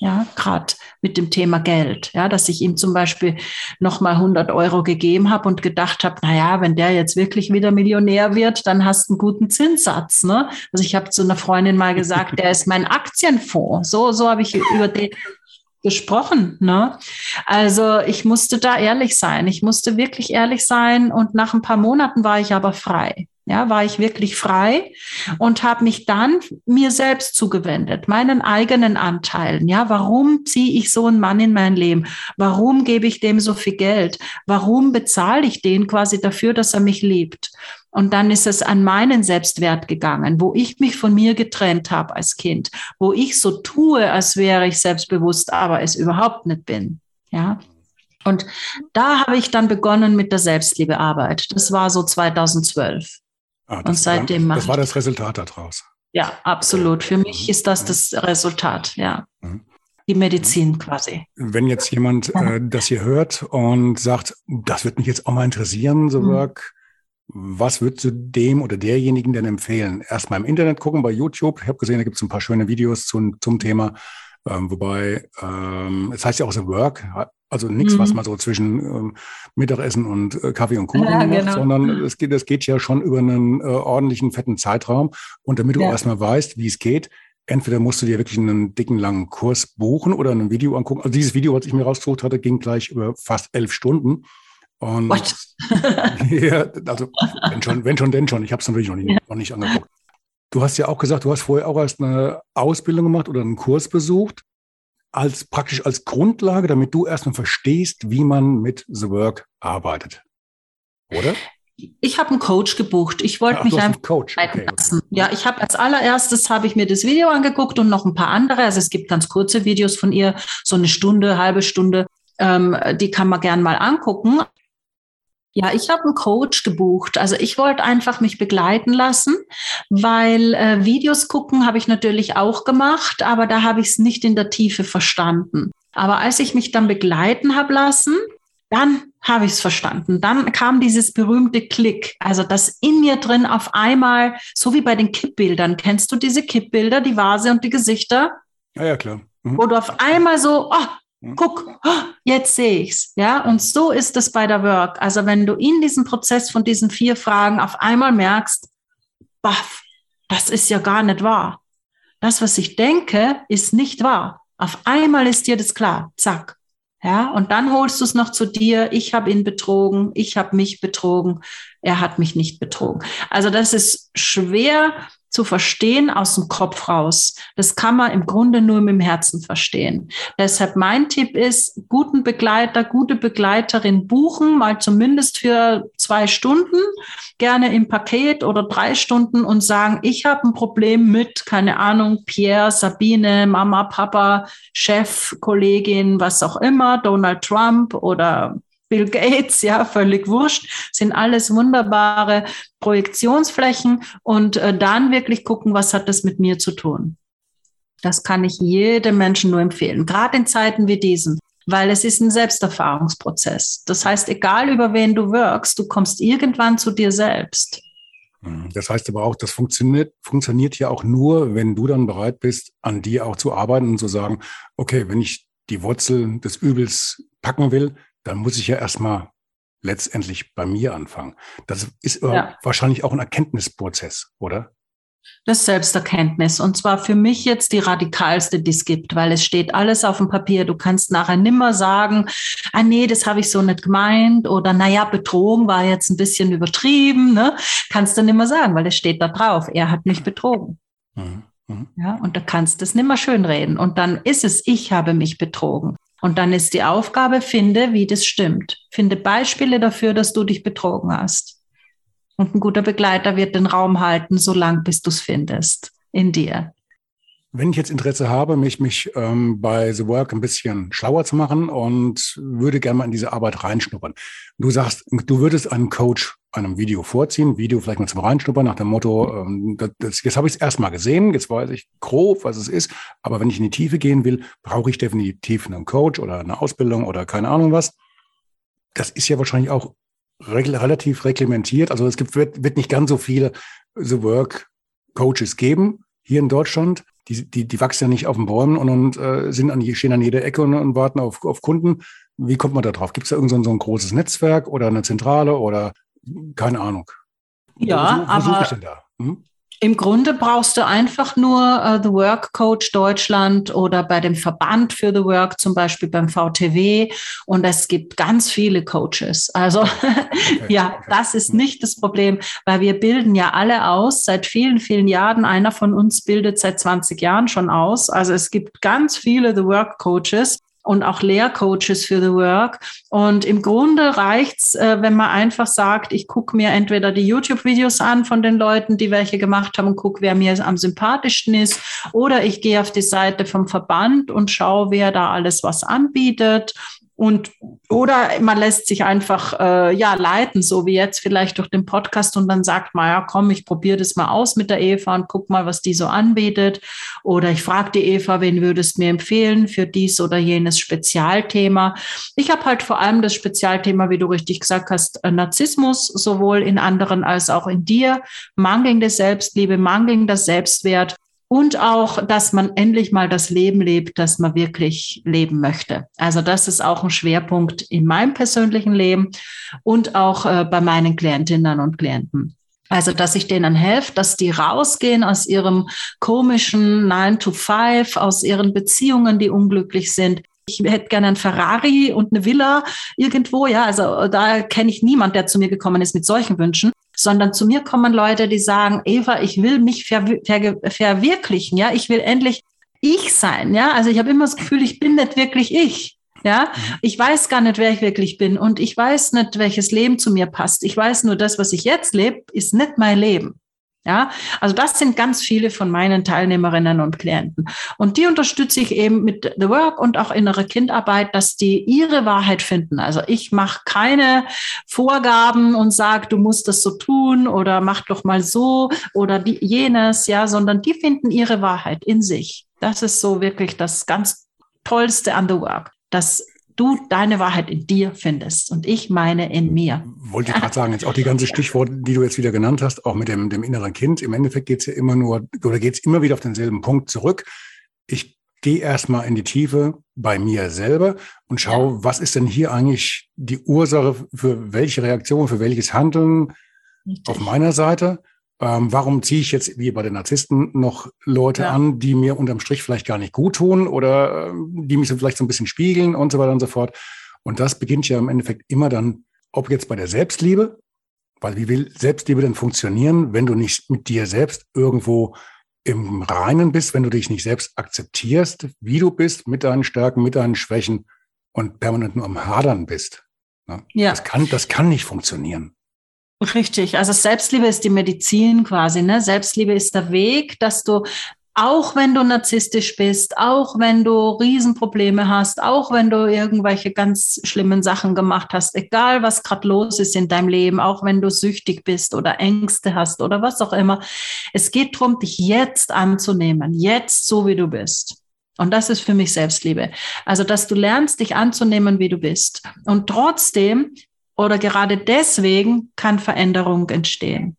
S2: ja, gerade mit dem Thema Geld, ja, dass ich ihm zum Beispiel nochmal 100 Euro gegeben habe und gedacht habe, na ja, wenn der jetzt wirklich wieder Millionär wird, dann hast du einen guten Zinssatz, ne? Also ich habe zu einer Freundin mal gesagt, *laughs* der ist mein Aktienfonds. So, so habe ich über den gesprochen, ne? Also ich musste da ehrlich sein. Ich musste wirklich ehrlich sein und nach ein paar Monaten war ich aber frei ja, war ich wirklich frei und habe mich dann mir selbst zugewendet, meinen eigenen Anteilen. Ja, warum ziehe ich so einen Mann in mein Leben? Warum gebe ich dem so viel Geld? Warum bezahle ich den quasi dafür, dass er mich liebt? Und dann ist es an meinen Selbstwert gegangen, wo ich mich von mir getrennt habe als Kind, wo ich so tue, als wäre ich selbstbewusst, aber es überhaupt nicht bin. Ja. Und da habe ich dann begonnen mit der Selbstliebearbeit. Das war so 2012.
S1: Ah, und seitdem war, Das war das Resultat daraus.
S2: Ja, absolut. Für mich mhm. ist das das Resultat, ja. Mhm. Die Medizin quasi.
S1: Wenn jetzt jemand äh, das hier hört und sagt, das wird mich jetzt auch mal interessieren, so mhm. Work, was würdest du dem oder derjenigen denn empfehlen? Erstmal im Internet gucken, bei YouTube. Ich habe gesehen, da gibt es ein paar schöne Videos zum, zum Thema. Ähm, wobei, ähm, es heißt ja auch The Work, also nichts, mhm. was man so zwischen ähm, Mittagessen und äh, Kaffee und Kuchen ja, macht, genau. sondern es geht, es geht ja schon über einen äh, ordentlichen, fetten Zeitraum. Und damit du ja. erstmal weißt, wie es geht, entweder musst du dir wirklich einen dicken, langen Kurs buchen oder ein Video angucken. Also dieses Video, was ich mir rausgesucht hatte, ging gleich über fast elf Stunden. Und What? *laughs* ja, also wenn schon, wenn schon, denn schon. Ich habe es natürlich noch nicht, ja. noch nicht angeguckt. Du hast ja auch gesagt, du hast vorher auch erst eine Ausbildung gemacht oder einen Kurs besucht, als praktisch als Grundlage, damit du erstmal verstehst, wie man mit The Work arbeitet. Oder?
S2: Ich habe einen Coach gebucht. Ich wollte mich einfach
S1: Coach. Okay,
S2: lassen. Ja, ich habe als allererstes habe ich mir das Video angeguckt und noch ein paar andere. Also es gibt ganz kurze Videos von ihr, so eine Stunde, halbe Stunde. Ähm, die kann man gern mal angucken. Ja, ich habe einen Coach gebucht. Also ich wollte einfach mich begleiten lassen, weil äh, Videos gucken habe ich natürlich auch gemacht, aber da habe ich es nicht in der Tiefe verstanden. Aber als ich mich dann begleiten habe lassen, dann habe ich es verstanden. Dann kam dieses berühmte Klick, also das in mir drin auf einmal, so wie bei den Kippbildern. Kennst du diese Kippbilder, die Vase und die Gesichter?
S1: Ja, ja, klar.
S2: Mhm. Wo du auf einmal so, oh? Guck, jetzt sehe ich's. Ja, und so ist es bei der Work. Also wenn du in diesem Prozess von diesen vier Fragen auf einmal merkst, baff, das ist ja gar nicht wahr. Das, was ich denke, ist nicht wahr. Auf einmal ist dir das klar. Zack. Ja, und dann holst du es noch zu dir. Ich habe ihn betrogen. Ich habe mich betrogen. Er hat mich nicht betrogen. Also das ist schwer zu verstehen aus dem Kopf raus. Das kann man im Grunde nur mit dem Herzen verstehen. Deshalb mein Tipp ist, guten Begleiter, gute Begleiterin buchen, mal zumindest für zwei Stunden, gerne im Paket oder drei Stunden und sagen, ich habe ein Problem mit, keine Ahnung, Pierre, Sabine, Mama, Papa, Chef, Kollegin, was auch immer, Donald Trump oder Bill Gates, ja, völlig wurscht, sind alles wunderbare Projektionsflächen und äh, dann wirklich gucken, was hat das mit mir zu tun. Das kann ich jedem Menschen nur empfehlen, gerade in Zeiten wie diesen, weil es ist ein Selbsterfahrungsprozess. Das heißt, egal über wen du wirkst, du kommst irgendwann zu dir selbst.
S1: Mhm. Das heißt aber auch, das funktioniert, funktioniert ja auch nur, wenn du dann bereit bist, an dir auch zu arbeiten und zu sagen, okay, wenn ich die Wurzel des Übels packen will, dann muss ich ja erstmal letztendlich bei mir anfangen. Das ist ja. wahrscheinlich auch ein Erkenntnisprozess, oder?
S2: Das Selbsterkenntnis. Und zwar für mich jetzt die radikalste, die es gibt, weil es steht alles auf dem Papier. Du kannst nachher nimmer sagen, ah nee, das habe ich so nicht gemeint oder naja, betrogen war jetzt ein bisschen übertrieben. Ne? Kannst du nimmer sagen, weil es steht da drauf, er hat mich betrogen. Mhm. Mhm. Ja, und da kannst du es nimmer schönreden. Und dann ist es, ich habe mich betrogen. Und dann ist die Aufgabe, finde, wie das stimmt. Finde Beispiele dafür, dass du dich betrogen hast. Und ein guter Begleiter wird den Raum halten, solange bis du es findest in dir.
S1: Wenn ich jetzt Interesse habe, mich, mich ähm, bei The Work ein bisschen schlauer zu machen und würde gerne mal in diese Arbeit reinschnuppern. Du sagst, du würdest einen Coach einem Video vorziehen, Video vielleicht mal zum Reinschnuppern nach dem Motto, ähm, das, das, jetzt habe ich es erstmal gesehen, jetzt weiß ich grob, was es ist, aber wenn ich in die Tiefe gehen will, brauche ich definitiv einen Coach oder eine Ausbildung oder keine Ahnung was. Das ist ja wahrscheinlich auch re relativ reglementiert. Also es gibt, wird, wird nicht ganz so viele The Work Coaches geben hier in Deutschland die, die, die wachsen ja nicht auf den Bäumen und, und äh, sind an, stehen an jeder Ecke und, und warten auf, auf Kunden. Wie kommt man da drauf? Gibt es da irgend so ein, so ein großes Netzwerk oder eine Zentrale oder keine Ahnung?
S2: Ja, wo, wo aber ich denn da? Hm? Im Grunde brauchst du einfach nur uh, The Work Coach Deutschland oder bei dem Verband für The Work, zum Beispiel beim VTW. Und es gibt ganz viele Coaches. Also *laughs* okay, ja, das ist nicht das Problem, weil wir bilden ja alle aus seit vielen, vielen Jahren. Einer von uns bildet seit 20 Jahren schon aus. Also es gibt ganz viele The Work Coaches und auch Lehrcoaches für The Work. Und im Grunde reicht's, äh, wenn man einfach sagt, ich gucke mir entweder die YouTube-Videos an von den Leuten, die welche gemacht haben und gucke, wer mir am sympathischsten ist, oder ich gehe auf die Seite vom Verband und schaue, wer da alles was anbietet und oder man lässt sich einfach äh, ja leiten, so wie jetzt vielleicht durch den Podcast und dann sagt man, ja komm, ich probiere das mal aus mit der Eva und guck mal, was die so anbietet. Oder ich frage die Eva, wen würdest du mir empfehlen für dies oder jenes Spezialthema. Ich habe halt vor allem das Spezialthema, wie du richtig gesagt hast, äh, Narzissmus, sowohl in anderen als auch in dir, mangelnde Selbstliebe, mangelnder Selbstwert und auch, dass man endlich mal das Leben lebt, das man wirklich leben möchte. Also das ist auch ein Schwerpunkt in meinem persönlichen Leben und auch äh, bei meinen Klientinnen und Klienten. Also, dass ich denen helfe, dass die rausgehen aus ihrem komischen 9 to 5, aus ihren Beziehungen, die unglücklich sind. Ich hätte gerne ein Ferrari und eine Villa irgendwo, ja. Also da kenne ich niemand, der zu mir gekommen ist mit solchen Wünschen sondern zu mir kommen Leute, die sagen, Eva, ich will mich ver ver verwirklichen, ja, ich will endlich ich sein, ja. Also ich habe immer das Gefühl, ich bin nicht wirklich ich. Ja, mhm. ich weiß gar nicht, wer ich wirklich bin und ich weiß nicht, welches Leben zu mir passt. Ich weiß nur, das, was ich jetzt lebe, ist nicht mein Leben. Ja, also das sind ganz viele von meinen Teilnehmerinnen und Klienten. Und die unterstütze ich eben mit The Work und auch innere Kindarbeit, dass die ihre Wahrheit finden. Also ich mache keine Vorgaben und sage, du musst das so tun oder mach doch mal so oder die, jenes, ja, sondern die finden ihre Wahrheit in sich. Das ist so wirklich das ganz Tollste an The Work, dass du deine Wahrheit in dir findest und ich meine in mir.
S1: Wollte ich gerade sagen, jetzt auch die ganze Stichworte, die du jetzt wieder genannt hast, auch mit dem, dem inneren Kind. Im Endeffekt geht es ja immer nur, oder geht es immer wieder auf denselben Punkt zurück. Ich gehe erstmal in die Tiefe bei mir selber und schaue, was ist denn hier eigentlich die Ursache für welche Reaktion, für welches Handeln Richtig. auf meiner Seite ähm, warum ziehe ich jetzt, wie bei den Narzissten, noch Leute ja. an, die mir unterm Strich vielleicht gar nicht gut tun oder äh, die mich so vielleicht so ein bisschen spiegeln und so weiter und so fort. Und das beginnt ja im Endeffekt immer dann, ob jetzt bei der Selbstliebe, weil wie will Selbstliebe denn funktionieren, wenn du nicht mit dir selbst irgendwo im Reinen bist, wenn du dich nicht selbst akzeptierst, wie du bist, mit deinen Stärken, mit deinen Schwächen und permanent nur am Hadern bist. Ne? Ja. Das kann, das kann nicht funktionieren.
S2: Richtig, also Selbstliebe ist die Medizin quasi, ne? Selbstliebe ist der Weg, dass du auch wenn du narzisstisch bist, auch wenn du Riesenprobleme hast, auch wenn du irgendwelche ganz schlimmen Sachen gemacht hast, egal was gerade los ist in deinem Leben, auch wenn du süchtig bist oder Ängste hast oder was auch immer. Es geht darum, dich jetzt anzunehmen, jetzt so wie du bist. Und das ist für mich Selbstliebe. Also, dass du lernst, dich anzunehmen, wie du bist. Und trotzdem oder gerade deswegen kann Veränderung entstehen.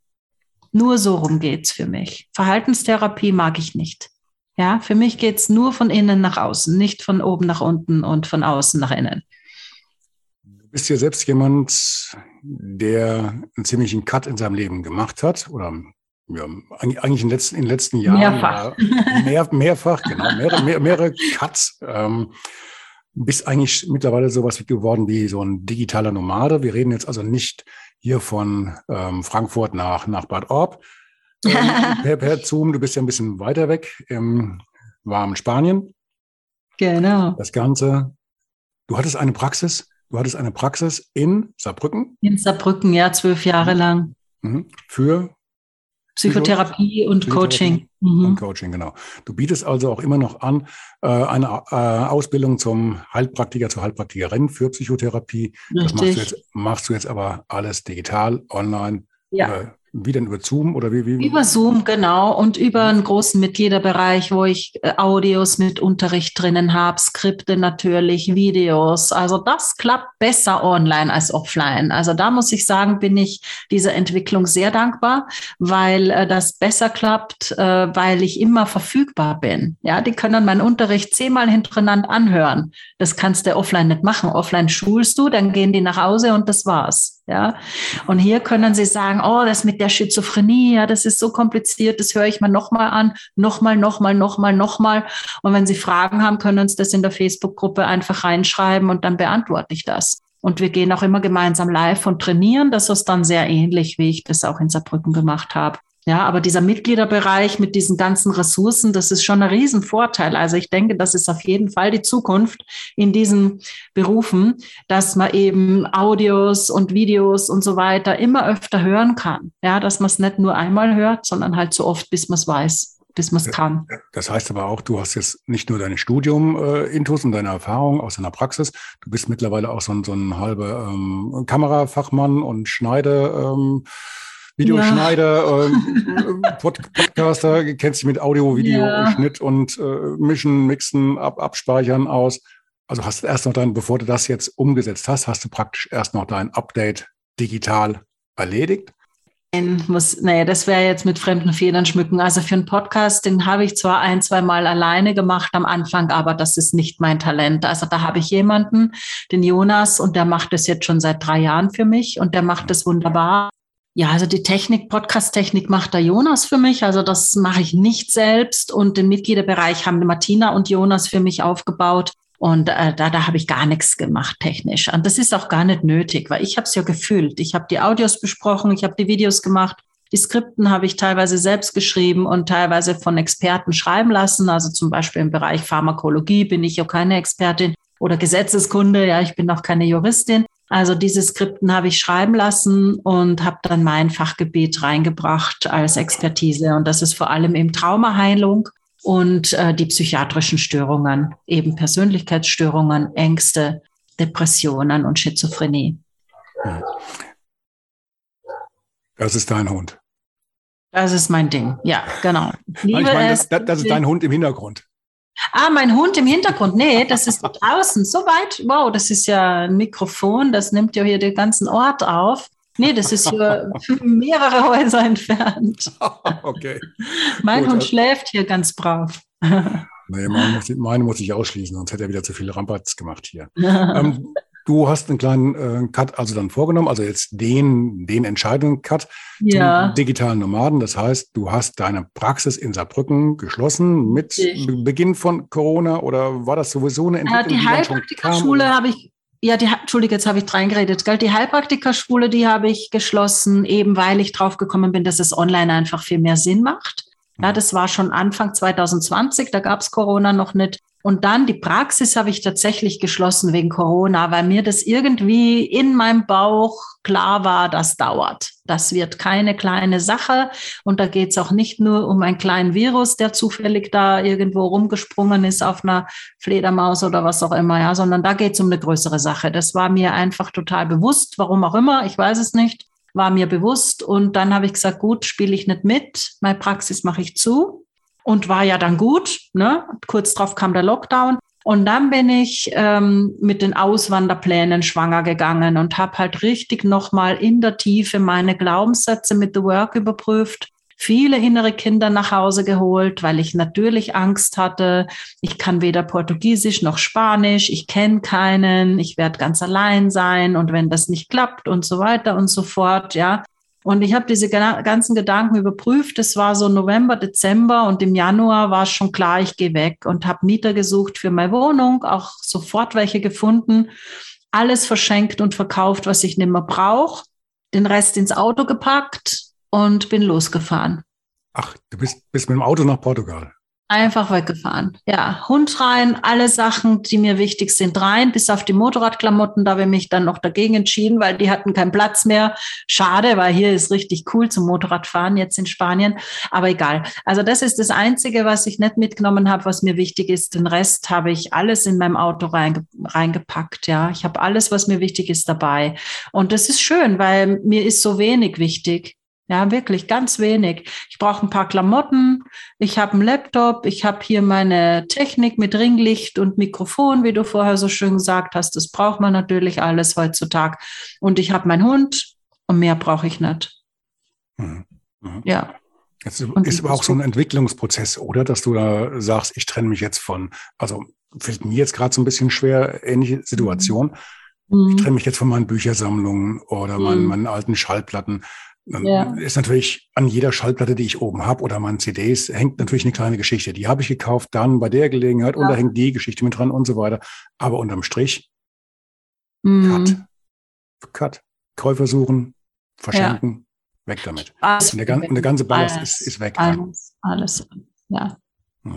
S2: Nur so rum geht's für mich. Verhaltenstherapie mag ich nicht. Ja, für mich geht's nur von innen nach außen, nicht von oben nach unten und von außen nach innen.
S1: Du bist ja selbst jemand, der einen ziemlichen Cut in seinem Leben gemacht hat oder ja, eigentlich in den letzten, in den letzten Jahren.
S2: Mehrfach.
S1: Mehr, mehrfach, genau, mehrere, mehr, mehrere Cuts. Ähm, bist eigentlich mittlerweile sowas geworden wie so ein digitaler Nomade. Wir reden jetzt also nicht hier von ähm, Frankfurt nach, nach Bad Orb *laughs* ähm, per, per Zoom. Du bist ja ein bisschen weiter weg im warmen Spanien.
S2: Genau.
S1: Das Ganze. Du hattest eine Praxis. Du hattest eine Praxis in Saarbrücken.
S2: In Saarbrücken, ja, zwölf Jahre lang.
S1: Mhm. Für
S2: Psychotherapie und Psychotherapie Coaching.
S1: Mhm. Und Coaching, genau. Du bietest also auch immer noch an, äh, eine äh, Ausbildung zum Heilpraktiker, zur Heilpraktikerin für Psychotherapie. Richtig. Das machst du, jetzt, machst du jetzt aber alles digital, online.
S2: Ja.
S1: Wie denn über Zoom oder wie, wie?
S2: Über Zoom, genau. Und über einen großen Mitgliederbereich, wo ich äh, Audios mit Unterricht drinnen habe, Skripte natürlich, Videos. Also das klappt besser online als offline. Also da muss ich sagen, bin ich dieser Entwicklung sehr dankbar, weil äh, das besser klappt, äh, weil ich immer verfügbar bin. Ja, die können meinen Unterricht zehnmal hintereinander anhören. Das kannst du offline nicht machen. Offline schulst du, dann gehen die nach Hause und das war's. Ja, und hier können Sie sagen, oh, das mit der Schizophrenie, ja, das ist so kompliziert, das höre ich mal nochmal an, nochmal, nochmal, nochmal, nochmal. Und wenn Sie Fragen haben, können Sie das in der Facebook-Gruppe einfach reinschreiben und dann beantworte ich das. Und wir gehen auch immer gemeinsam live und trainieren. Das ist dann sehr ähnlich, wie ich das auch in Saarbrücken gemacht habe. Ja, aber dieser Mitgliederbereich mit diesen ganzen Ressourcen, das ist schon ein Riesenvorteil. Also ich denke, das ist auf jeden Fall die Zukunft in diesen Berufen, dass man eben Audios und Videos und so weiter immer öfter hören kann. Ja, dass man es nicht nur einmal hört, sondern halt so oft, bis man es weiß bis man es kann.
S1: Das heißt aber auch, du hast jetzt nicht nur dein Studium äh, Intus und deine Erfahrung aus deiner Praxis, du bist mittlerweile auch so ein, so ein halber ähm, Kamerafachmann und Schneide. Ähm, Videoschneider, ja. *laughs* ähm, Podcaster, kennst dich mit Audio, Video, ja. Schnitt und äh, Mischen, Mixen, ab, Abspeichern aus. Also hast du erst noch dein, bevor du das jetzt umgesetzt hast, hast du praktisch erst noch dein Update digital erledigt?
S2: Muss, nee, das wäre jetzt mit fremden Federn schmücken. Also für einen Podcast, den habe ich zwar ein, zwei Mal alleine gemacht am Anfang, aber das ist nicht mein Talent. Also da habe ich jemanden, den Jonas, und der macht das jetzt schon seit drei Jahren für mich und der macht das wunderbar. Ja, also die Technik, Podcast-Technik macht der Jonas für mich. Also das mache ich nicht selbst. Und den Mitgliederbereich haben Martina und Jonas für mich aufgebaut. Und äh, da, da habe ich gar nichts gemacht technisch. Und das ist auch gar nicht nötig, weil ich habe es ja gefühlt. Ich habe die Audios besprochen, ich habe die Videos gemacht. Die Skripten habe ich teilweise selbst geschrieben und teilweise von Experten schreiben lassen. Also zum Beispiel im Bereich Pharmakologie bin ich ja keine Expertin oder Gesetzeskunde. Ja, ich bin auch keine Juristin. Also diese Skripten habe ich schreiben lassen und habe dann mein Fachgebiet reingebracht als Expertise. Und das ist vor allem eben Traumaheilung und äh, die psychiatrischen Störungen, eben Persönlichkeitsstörungen, Ängste, Depressionen und Schizophrenie.
S1: Das ist dein Hund.
S2: Das ist mein Ding, ja, genau.
S1: Liebe meine, das, das ist dein Hund im Hintergrund.
S2: Ah, mein Hund im Hintergrund. Nee, das ist draußen. So weit. Wow, das ist ja ein Mikrofon. Das nimmt ja hier den ganzen Ort auf. Nee, das ist hier *laughs* mehrere Häuser entfernt. *laughs*
S1: okay.
S2: Mein Gut, Hund also, schläft hier ganz brav.
S1: Nee, meine muss, meine muss ich ausschließen, sonst hätte er wieder zu viele Rampats gemacht hier. *laughs* ähm, Du hast einen kleinen äh, Cut also dann vorgenommen, also jetzt den, den Entscheidungen-Cut ja. zum digitalen Nomaden. Das heißt, du hast deine Praxis in Saarbrücken geschlossen mit Richtig. Beginn von Corona oder war das sowieso eine
S2: Entwicklung? Ja, die Heilpraktikerschule habe ich, ja, die, Entschuldige, jetzt habe ich reingeredet, gell? Die Heilpraktikerschule, die habe ich geschlossen, eben weil ich drauf gekommen bin, dass es online einfach viel mehr Sinn macht. Ja, das war schon Anfang 2020, da gab es Corona noch nicht. Und dann die Praxis habe ich tatsächlich geschlossen wegen Corona, weil mir das irgendwie in meinem Bauch klar war, das dauert. Das wird keine kleine Sache. Und da geht es auch nicht nur um einen kleinen Virus, der zufällig da irgendwo rumgesprungen ist auf einer Fledermaus oder was auch immer, ja, sondern da geht es um eine größere Sache. Das war mir einfach total bewusst, warum auch immer, ich weiß es nicht, war mir bewusst. Und dann habe ich gesagt, gut, spiele ich nicht mit, meine Praxis mache ich zu und war ja dann gut. Ne? Kurz darauf kam der Lockdown. Und dann bin ich ähm, mit den Auswanderplänen schwanger gegangen und habe halt richtig nochmal in der Tiefe meine Glaubenssätze mit The Work überprüft, viele innere Kinder nach Hause geholt, weil ich natürlich Angst hatte. Ich kann weder Portugiesisch noch Spanisch, ich kenne keinen, ich werde ganz allein sein und wenn das nicht klappt und so weiter und so fort, ja. Und ich habe diese ganzen Gedanken überprüft. Es war so November, Dezember und im Januar war es schon klar, ich gehe weg und habe Mieter gesucht für meine Wohnung, auch sofort welche gefunden, alles verschenkt und verkauft, was ich nicht mehr brauche, den Rest ins Auto gepackt und bin losgefahren.
S1: Ach, du bist, bist mit dem Auto nach Portugal.
S2: Einfach weggefahren. Ja, Hund rein, alle Sachen, die mir wichtig sind, rein, bis auf die Motorradklamotten. Da habe ich mich dann noch dagegen entschieden, weil die hatten keinen Platz mehr. Schade, weil hier ist richtig cool zum Motorradfahren jetzt in Spanien. Aber egal. Also das ist das Einzige, was ich nicht mitgenommen habe, was mir wichtig ist. Den Rest habe ich alles in meinem Auto reinge reingepackt. Ja, ich habe alles, was mir wichtig ist, dabei. Und das ist schön, weil mir ist so wenig wichtig. Ja, wirklich ganz wenig. Ich brauche ein paar Klamotten, ich habe einen Laptop, ich habe hier meine Technik mit Ringlicht und Mikrofon, wie du vorher so schön gesagt hast. Das braucht man natürlich alles heutzutage. Und ich habe meinen Hund und mehr brauche ich nicht.
S1: Mhm. Mhm. Ja. Es ist aber auch so ein Entwicklungsprozess, oder? Dass du da sagst, ich trenne mich jetzt von, also fällt mir jetzt gerade so ein bisschen schwer, ähnliche Situation. Mhm. Ich trenne mich jetzt von meinen Büchersammlungen oder meinen, mhm. meinen alten Schallplatten. Dann ja. ist natürlich an jeder Schallplatte, die ich oben habe oder meinen CDs, hängt natürlich eine kleine Geschichte. Die habe ich gekauft dann bei der Gelegenheit ja. und da hängt die Geschichte mit dran und so weiter. Aber unterm Strich, mhm. Cut. Cut. Käufer suchen, verschenken, ja. weg damit. Alles und, der, und der ganze Ballast ist, ist weg.
S2: Alles, alles, ja.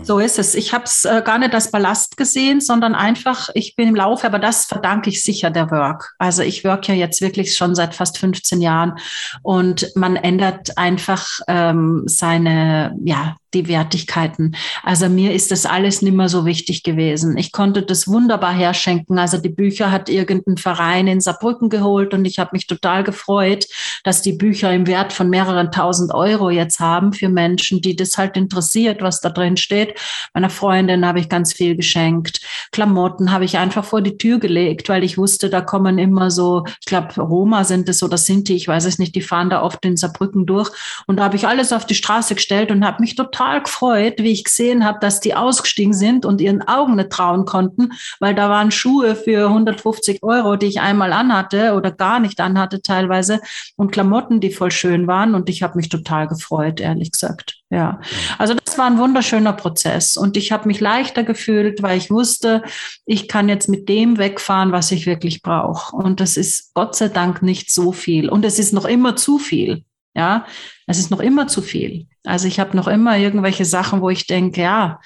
S2: So ist es. Ich habe es äh, gar nicht als Ballast gesehen, sondern einfach, ich bin im Laufe, aber das verdanke ich sicher der Work. Also ich work ja jetzt wirklich schon seit fast 15 Jahren und man ändert einfach ähm, seine, ja, die Wertigkeiten. Also mir ist das alles nicht mehr so wichtig gewesen. Ich konnte das wunderbar herschenken. Also die Bücher hat irgendein Verein in Saarbrücken geholt und ich habe mich total gefreut, dass die Bücher im Wert von mehreren tausend Euro jetzt haben für Menschen, die das halt interessiert, was da drin steht. Meiner Freundin habe ich ganz viel geschenkt. Klamotten habe ich einfach vor die Tür gelegt, weil ich wusste, da kommen immer so, ich glaube, Roma sind es oder Sinti, ich weiß es nicht, die fahren da oft in Saarbrücken durch. Und da habe ich alles auf die Straße gestellt und habe mich total total gefreut, wie ich gesehen habe, dass die ausgestiegen sind und ihren Augen nicht trauen konnten, weil da waren Schuhe für 150 Euro, die ich einmal anhatte oder gar nicht anhatte teilweise und Klamotten, die voll schön waren und ich habe mich total gefreut, ehrlich gesagt. Ja, also das war ein wunderschöner Prozess und ich habe mich leichter gefühlt, weil ich wusste, ich kann jetzt mit dem wegfahren, was ich wirklich brauche. Und das ist Gott sei Dank nicht so viel und es ist noch immer zu viel. Ja, es ist noch immer zu viel. Also ich habe noch immer irgendwelche Sachen, wo ich denke, ja,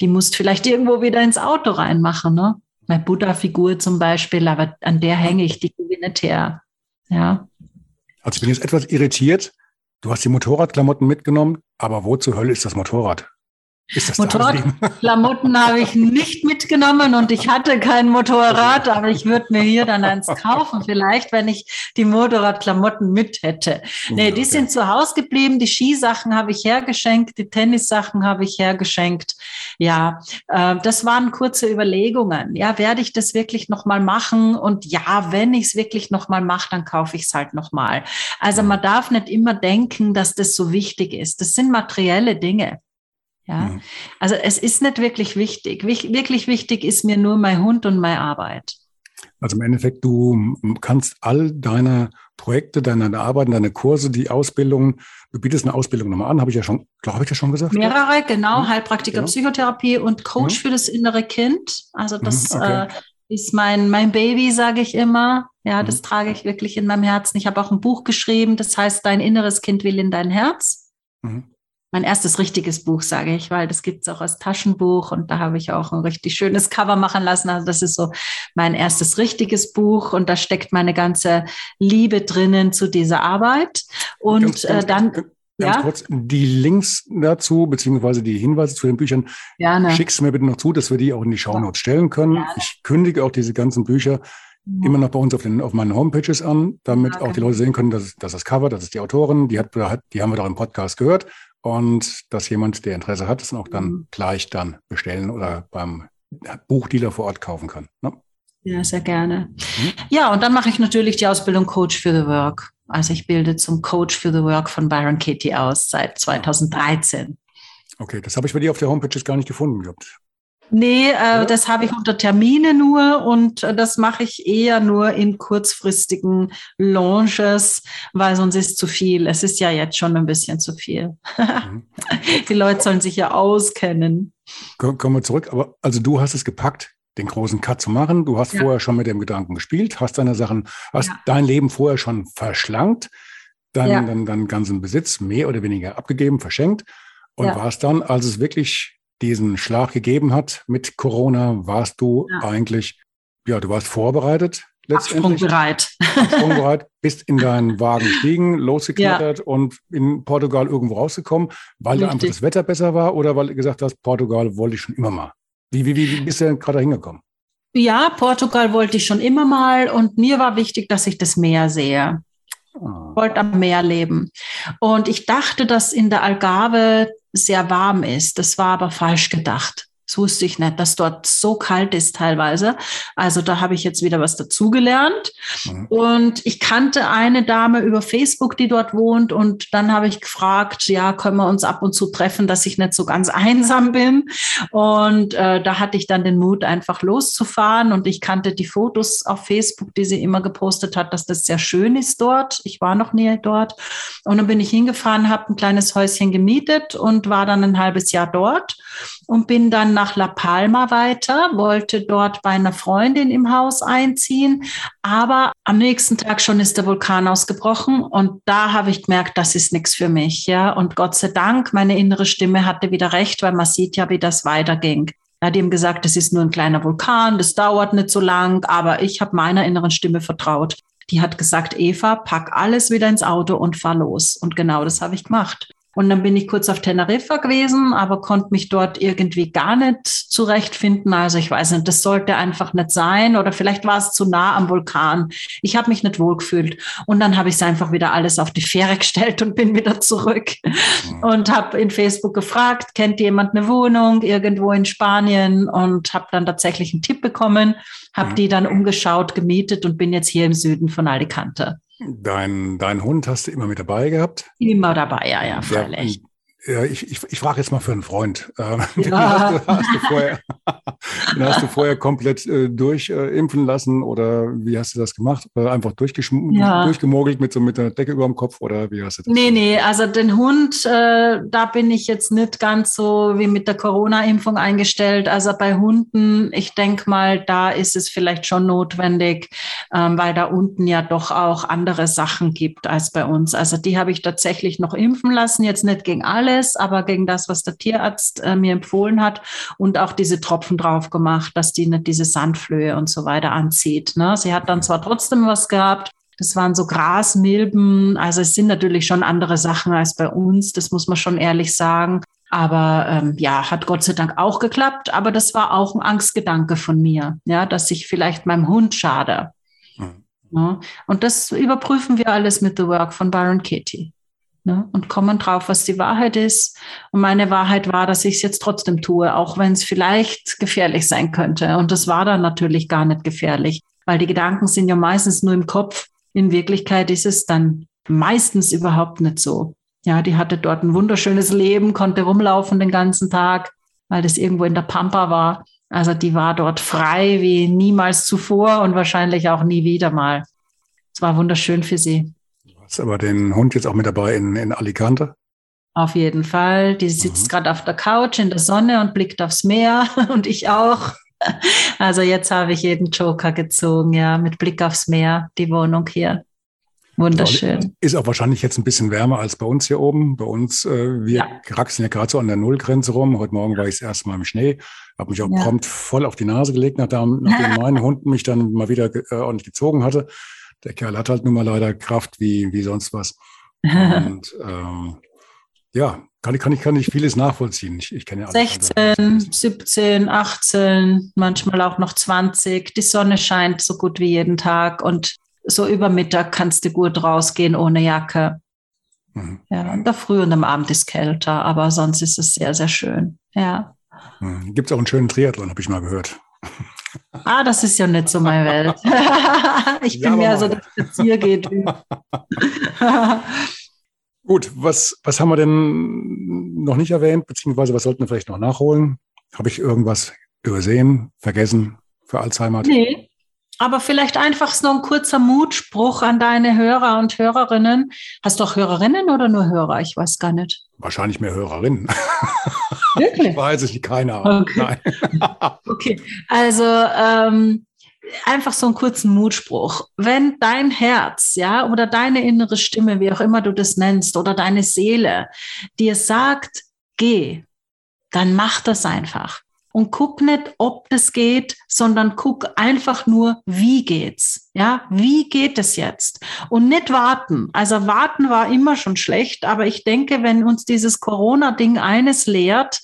S2: die musst vielleicht irgendwo wieder ins Auto reinmachen, ne? Meine Buddha-Figur zum Beispiel, aber an der hänge ich, die gewinnt her. Ja.
S1: Also ich bin jetzt etwas irritiert. Du hast die Motorradklamotten mitgenommen, aber wo zur Hölle ist das Motorrad?
S2: Motorradklamotten *laughs* habe ich nicht mitgenommen und ich hatte kein Motorrad, aber ich würde mir hier dann eins kaufen, vielleicht, wenn ich die Motorradklamotten mit hätte. Nee, die sind zu Hause geblieben. Die Skisachen habe ich hergeschenkt, die Tennissachen habe ich hergeschenkt. Ja, äh, das waren kurze Überlegungen. Ja, werde ich das wirklich nochmal machen? Und ja, wenn ich es wirklich nochmal mache, dann kaufe ich es halt nochmal. Also man darf nicht immer denken, dass das so wichtig ist. Das sind materielle Dinge. Ja, mhm. also es ist nicht wirklich wichtig. Wirklich wichtig ist mir nur mein Hund und meine Arbeit.
S1: Also im Endeffekt, du kannst all deine Projekte, deine Arbeiten, deine Kurse, die Ausbildung, du bietest eine Ausbildung nochmal an, habe ich ja schon, glaube ich ja schon gesagt.
S2: Mehrere, genau, ja. Heilpraktiker genau. Psychotherapie und Coach ja. für das innere Kind. Also das mhm, okay. äh, ist mein, mein Baby, sage ich immer. Ja, das mhm. trage ich wirklich in meinem Herzen. Ich habe auch ein Buch geschrieben, das heißt, dein inneres Kind will in dein Herz. Mhm mein erstes richtiges Buch, sage ich, weil das gibt es auch als Taschenbuch und da habe ich auch ein richtig schönes Cover machen lassen. Also das ist so mein erstes richtiges Buch und da steckt meine ganze Liebe drinnen zu dieser Arbeit. Und ganz, ganz, äh, dann. Ganz,
S1: ja? kurz, die Links dazu, beziehungsweise die Hinweise zu den Büchern, Gerne. schickst du mir bitte noch zu, dass wir die auch in die Shownotes stellen können. Gerne. Ich kündige auch diese ganzen Bücher ja. immer noch bei uns auf, den, auf meinen Homepages an, damit okay. auch die Leute sehen können, dass, dass das Cover, das ist die Autorin, die, hat, die haben wir doch im Podcast gehört und dass jemand, der Interesse hat, es auch dann mhm. gleich dann bestellen oder beim Buchdealer vor Ort kaufen kann. Ne?
S2: Ja, sehr gerne. Mhm. Ja, und dann mache ich natürlich die Ausbildung Coach for the Work. Also ich bilde zum Coach for the Work von Byron Katie aus seit 2013.
S1: Okay, das habe ich bei dir auf der Homepage jetzt gar nicht gefunden gehabt.
S2: Nee, äh, das habe ich unter Termine nur und äh, das mache ich eher nur in kurzfristigen Launches, weil sonst ist zu viel. Es ist ja jetzt schon ein bisschen zu viel. Mhm. *laughs* Die Leute sollen sich ja auskennen.
S1: Kommen wir zurück. Aber also du hast es gepackt, den großen Cut zu machen. Du hast ja. vorher schon mit dem Gedanken gespielt, hast deine Sachen, hast ja. dein Leben vorher schon verschlankt, dann, ja. dann, dann ganzen Besitz mehr oder weniger abgegeben, verschenkt und warst dann, als es wirklich diesen Schlag gegeben hat mit Corona, warst du ja. eigentlich, ja, du warst vorbereitet letztendlich.
S2: Sprungbereit.
S1: Sprungbereit, *laughs* bist in deinen Wagen gestiegen, losgeklettert ja. und in Portugal irgendwo rausgekommen, weil Richtig. da einfach das Wetter besser war oder weil du gesagt hast, Portugal wollte ich schon immer mal. Wie, wie, wie bist du denn gerade hingekommen?
S2: Ja, Portugal wollte ich schon immer mal und mir war wichtig, dass ich das Meer sehe. Oh. Wollte am Meer leben. Und ich dachte, dass in der Algarve sehr warm ist. Das war aber falsch gedacht. Das wusste ich nicht, dass dort so kalt ist teilweise. Also da habe ich jetzt wieder was dazugelernt. Mhm. Und ich kannte eine Dame über Facebook, die dort wohnt. Und dann habe ich gefragt, ja, können wir uns ab und zu treffen, dass ich nicht so ganz *laughs* einsam bin. Und äh, da hatte ich dann den Mut, einfach loszufahren. Und ich kannte die Fotos auf Facebook, die sie immer gepostet hat, dass das sehr schön ist dort. Ich war noch nie dort. Und dann bin ich hingefahren, habe ein kleines Häuschen gemietet und war dann ein halbes Jahr dort und bin dann nach La Palma weiter, wollte dort bei einer Freundin im Haus einziehen, aber am nächsten Tag schon ist der Vulkan ausgebrochen und da habe ich gemerkt, das ist nichts für mich, ja. Und Gott sei Dank, meine innere Stimme hatte wieder recht, weil man sieht ja, wie das weiterging. Er hat ihm gesagt, das ist nur ein kleiner Vulkan, das dauert nicht so lang, aber ich habe meiner inneren Stimme vertraut. Die hat gesagt, Eva, pack alles wieder ins Auto und fahr los. Und genau das habe ich gemacht. Und dann bin ich kurz auf Teneriffa gewesen, aber konnte mich dort irgendwie gar nicht zurechtfinden. Also ich weiß nicht, das sollte einfach nicht sein oder vielleicht war es zu nah am Vulkan. Ich habe mich nicht wohlgefühlt und dann habe ich es einfach wieder alles auf die Fähre *laughs* gestellt und bin wieder zurück mhm. und habe in Facebook gefragt, kennt jemand eine Wohnung irgendwo in Spanien und habe dann tatsächlich einen Tipp bekommen, habe mhm. die dann umgeschaut, gemietet und bin jetzt hier im Süden von Alicante.
S1: Dein, dein Hund hast du immer mit dabei gehabt?
S2: Immer dabei, ja, ja, freilich.
S1: Ja, ich, ich, ich frage jetzt mal für einen Freund. Ähm, *laughs* ja. Den, hast du, hast du vorher, *laughs* den hast du vorher komplett äh, durchimpfen äh, lassen oder wie hast du das gemacht? Äh, einfach ja. durchgemogelt mit so mit der Decke über dem Kopf oder wie hast du das?
S2: Nee, nee, also den Hund, äh, da bin ich jetzt nicht ganz so wie mit der Corona-Impfung eingestellt. Also bei Hunden, ich denke mal, da ist es vielleicht schon notwendig, ähm, weil da unten ja doch auch andere Sachen gibt als bei uns. Also die habe ich tatsächlich noch impfen lassen, jetzt nicht gegen alle alles, aber gegen das, was der Tierarzt äh, mir empfohlen hat und auch diese Tropfen drauf gemacht, dass die nicht diese Sandflöhe und so weiter anzieht. Ne? Sie hat dann zwar trotzdem was gehabt, das waren so Grasmilben. Also es sind natürlich schon andere Sachen als bei uns. Das muss man schon ehrlich sagen. Aber ähm, ja, hat Gott sei Dank auch geklappt. Aber das war auch ein Angstgedanke von mir, ja, dass ich vielleicht meinem Hund schade. Mhm. Ja, und das überprüfen wir alles mit The Work von Byron Katie ne, und kommen drauf, was die Wahrheit ist. Und meine Wahrheit war, dass ich es jetzt trotzdem tue, auch wenn es vielleicht gefährlich sein könnte. Und das war dann natürlich gar nicht gefährlich, weil die Gedanken sind ja meistens nur im Kopf. In Wirklichkeit ist es dann meistens überhaupt nicht so. Ja, die hatte dort ein wunderschönes Leben, konnte rumlaufen den ganzen Tag, weil das irgendwo in der Pampa war. Also die war dort frei wie niemals zuvor und wahrscheinlich auch nie wieder mal. Es war wunderschön für sie.
S1: Ist aber den Hund jetzt auch mit dabei in, in Alicante?
S2: Auf jeden Fall. Die sitzt mhm. gerade auf der Couch in der Sonne und blickt aufs Meer *laughs* und ich auch. Also jetzt habe ich jeden Joker gezogen, ja, mit Blick aufs Meer, die Wohnung hier. Wunderschön.
S1: Ist auch wahrscheinlich jetzt ein bisschen wärmer als bei uns hier oben. Bei uns, äh, wir ja. kraxeln ja gerade so an der Nullgrenze rum. Heute Morgen war ich das erste Mal im Schnee, habe mich auch ja. prompt voll auf die Nase gelegt, nachdem, nachdem *laughs* mein Hund mich dann mal wieder äh, ordentlich gezogen hatte der Kerl hat halt nun mal leider Kraft wie, wie sonst was. *laughs* Und ähm, ja, kann, kann, ich, kann ich vieles nachvollziehen. Ich, ich kenne ja
S2: 16, 17, 18, manchmal auch noch 20. Die Sonne scheint so gut wie jeden Tag und so über Mittag kannst du gut rausgehen ohne Jacke. Mhm. Ja, und da früh und am Abend ist kälter, aber sonst ist es sehr, sehr schön. Ja.
S1: Mhm. Gibt es auch einen schönen Triathlon, habe ich mal gehört.
S2: Ah, das ist ja nicht so meine Welt. *laughs* ich bin ja, mehr so der Spaziergeh-Typ. *laughs*
S1: Gut, was, was haben wir denn noch nicht erwähnt, beziehungsweise was sollten wir vielleicht noch nachholen? Habe ich irgendwas übersehen, vergessen für Alzheimer?
S2: Nee, aber vielleicht einfach so ein kurzer Mutspruch an deine Hörer und Hörerinnen. Hast du auch Hörerinnen oder nur Hörer? Ich weiß gar nicht.
S1: Wahrscheinlich mehr Hörerinnen. *laughs* Wirklich? Weiß ich keine Ahnung.
S2: Okay, *laughs* okay. also ähm, einfach so einen kurzen Mutspruch. Wenn dein Herz, ja, oder deine innere Stimme, wie auch immer du das nennst, oder deine Seele dir sagt, geh, dann mach das einfach und guck nicht, ob das geht, sondern guck einfach nur, wie geht's? Ja, wie geht es jetzt? Und nicht warten. Also warten war immer schon schlecht, aber ich denke, wenn uns dieses Corona-Ding eines lehrt,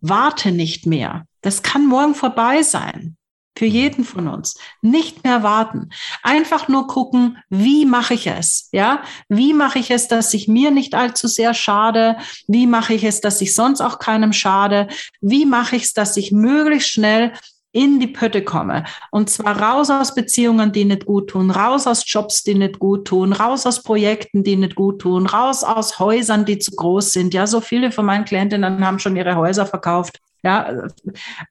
S2: warte nicht mehr. Das kann morgen vorbei sein. Für jeden von uns. Nicht mehr warten. Einfach nur gucken, wie mache ich es? Ja, wie mache ich es, dass ich mir nicht allzu sehr schade? Wie mache ich es, dass ich sonst auch keinem schade? Wie mache ich es, dass ich möglichst schnell in die Pötte komme. Und zwar raus aus Beziehungen, die nicht gut tun, raus aus Jobs, die nicht gut tun, raus aus Projekten, die nicht gut tun, raus aus Häusern, die zu groß sind. Ja, so viele von meinen Klientinnen haben schon ihre Häuser verkauft, ja,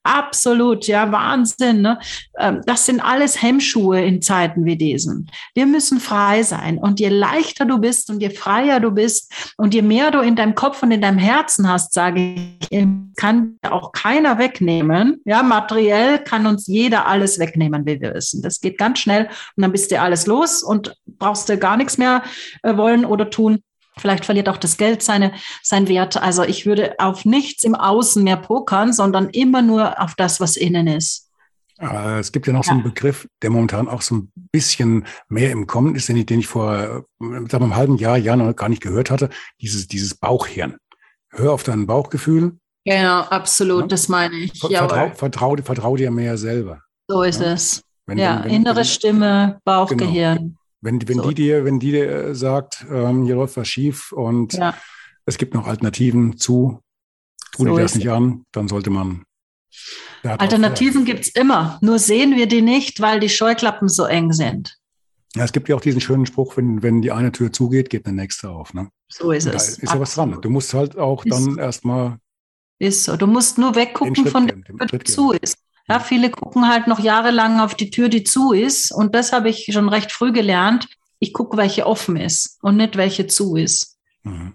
S2: absolut, ja, Wahnsinn. Ne? Ähm, das sind alles Hemmschuhe in Zeiten wie diesen. Wir müssen frei sein. Und je leichter du bist und je freier du bist und je mehr du in deinem Kopf und in deinem Herzen hast, sage ich, kann auch keiner wegnehmen. Ja, materiell kann uns jeder alles wegnehmen, wie wir wissen. Das geht ganz schnell und dann bist du alles los und brauchst du gar nichts mehr äh, wollen oder tun. Vielleicht verliert auch das Geld seine, seinen Wert. Also ich würde auf nichts im Außen mehr pokern, sondern immer nur auf das, was innen ist.
S1: Es gibt ja noch ja. so einen Begriff, der momentan auch so ein bisschen mehr im Kommen ist, den ich, den ich vor sagen wir, einem halben Jahr, Jahr noch gar nicht gehört hatte. Dieses, dieses Bauchhirn. Hör auf dein Bauchgefühl.
S2: Genau, absolut, ja? das meine ich.
S1: Vertrau, vertrau, vertrau, dir mehr selber.
S2: So ist ja? es. Wenn, ja, wenn, wenn, innere Stimme, Bauchgehirn. Genau.
S1: Wenn, wenn so. die dir, wenn die dir äh, sagt, ähm, hier läuft was schief und ja. es gibt noch Alternativen zu, tu so dir das nicht an, dann sollte man.
S2: Alternativen gibt es immer, nur sehen wir die nicht, weil die Scheuklappen so eng sind.
S1: Ja, es gibt ja auch diesen schönen Spruch, wenn, wenn die eine Tür zugeht, geht eine nächste auf. Ne?
S2: So ist es.
S1: Da ist ja was dran. Du musst halt auch ist dann erstmal.
S2: Ist so. Du musst nur weggucken von der Tür, die zu ist. Ja, viele gucken halt noch jahrelang auf die Tür, die zu ist. Und das habe ich schon recht früh gelernt. Ich gucke, welche offen ist und nicht welche zu ist. Mhm.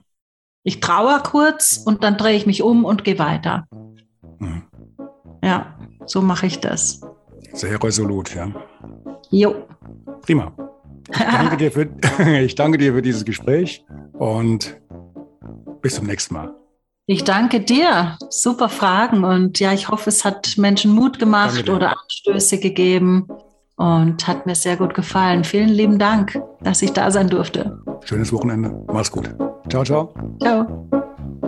S2: Ich trauere kurz und dann drehe ich mich um und gehe weiter. Mhm. Ja, so mache ich das.
S1: Sehr resolut, ja.
S2: Jo.
S1: Prima. Ich *laughs* danke, dir für, *laughs* ich danke dir für dieses Gespräch und bis zum nächsten Mal.
S2: Ich danke dir. Super Fragen. Und ja, ich hoffe, es hat Menschen Mut gemacht oder Anstöße gegeben und hat mir sehr gut gefallen. Vielen lieben Dank, dass ich da sein durfte.
S1: Schönes Wochenende. Mach's gut. Ciao, ciao.
S2: Ciao.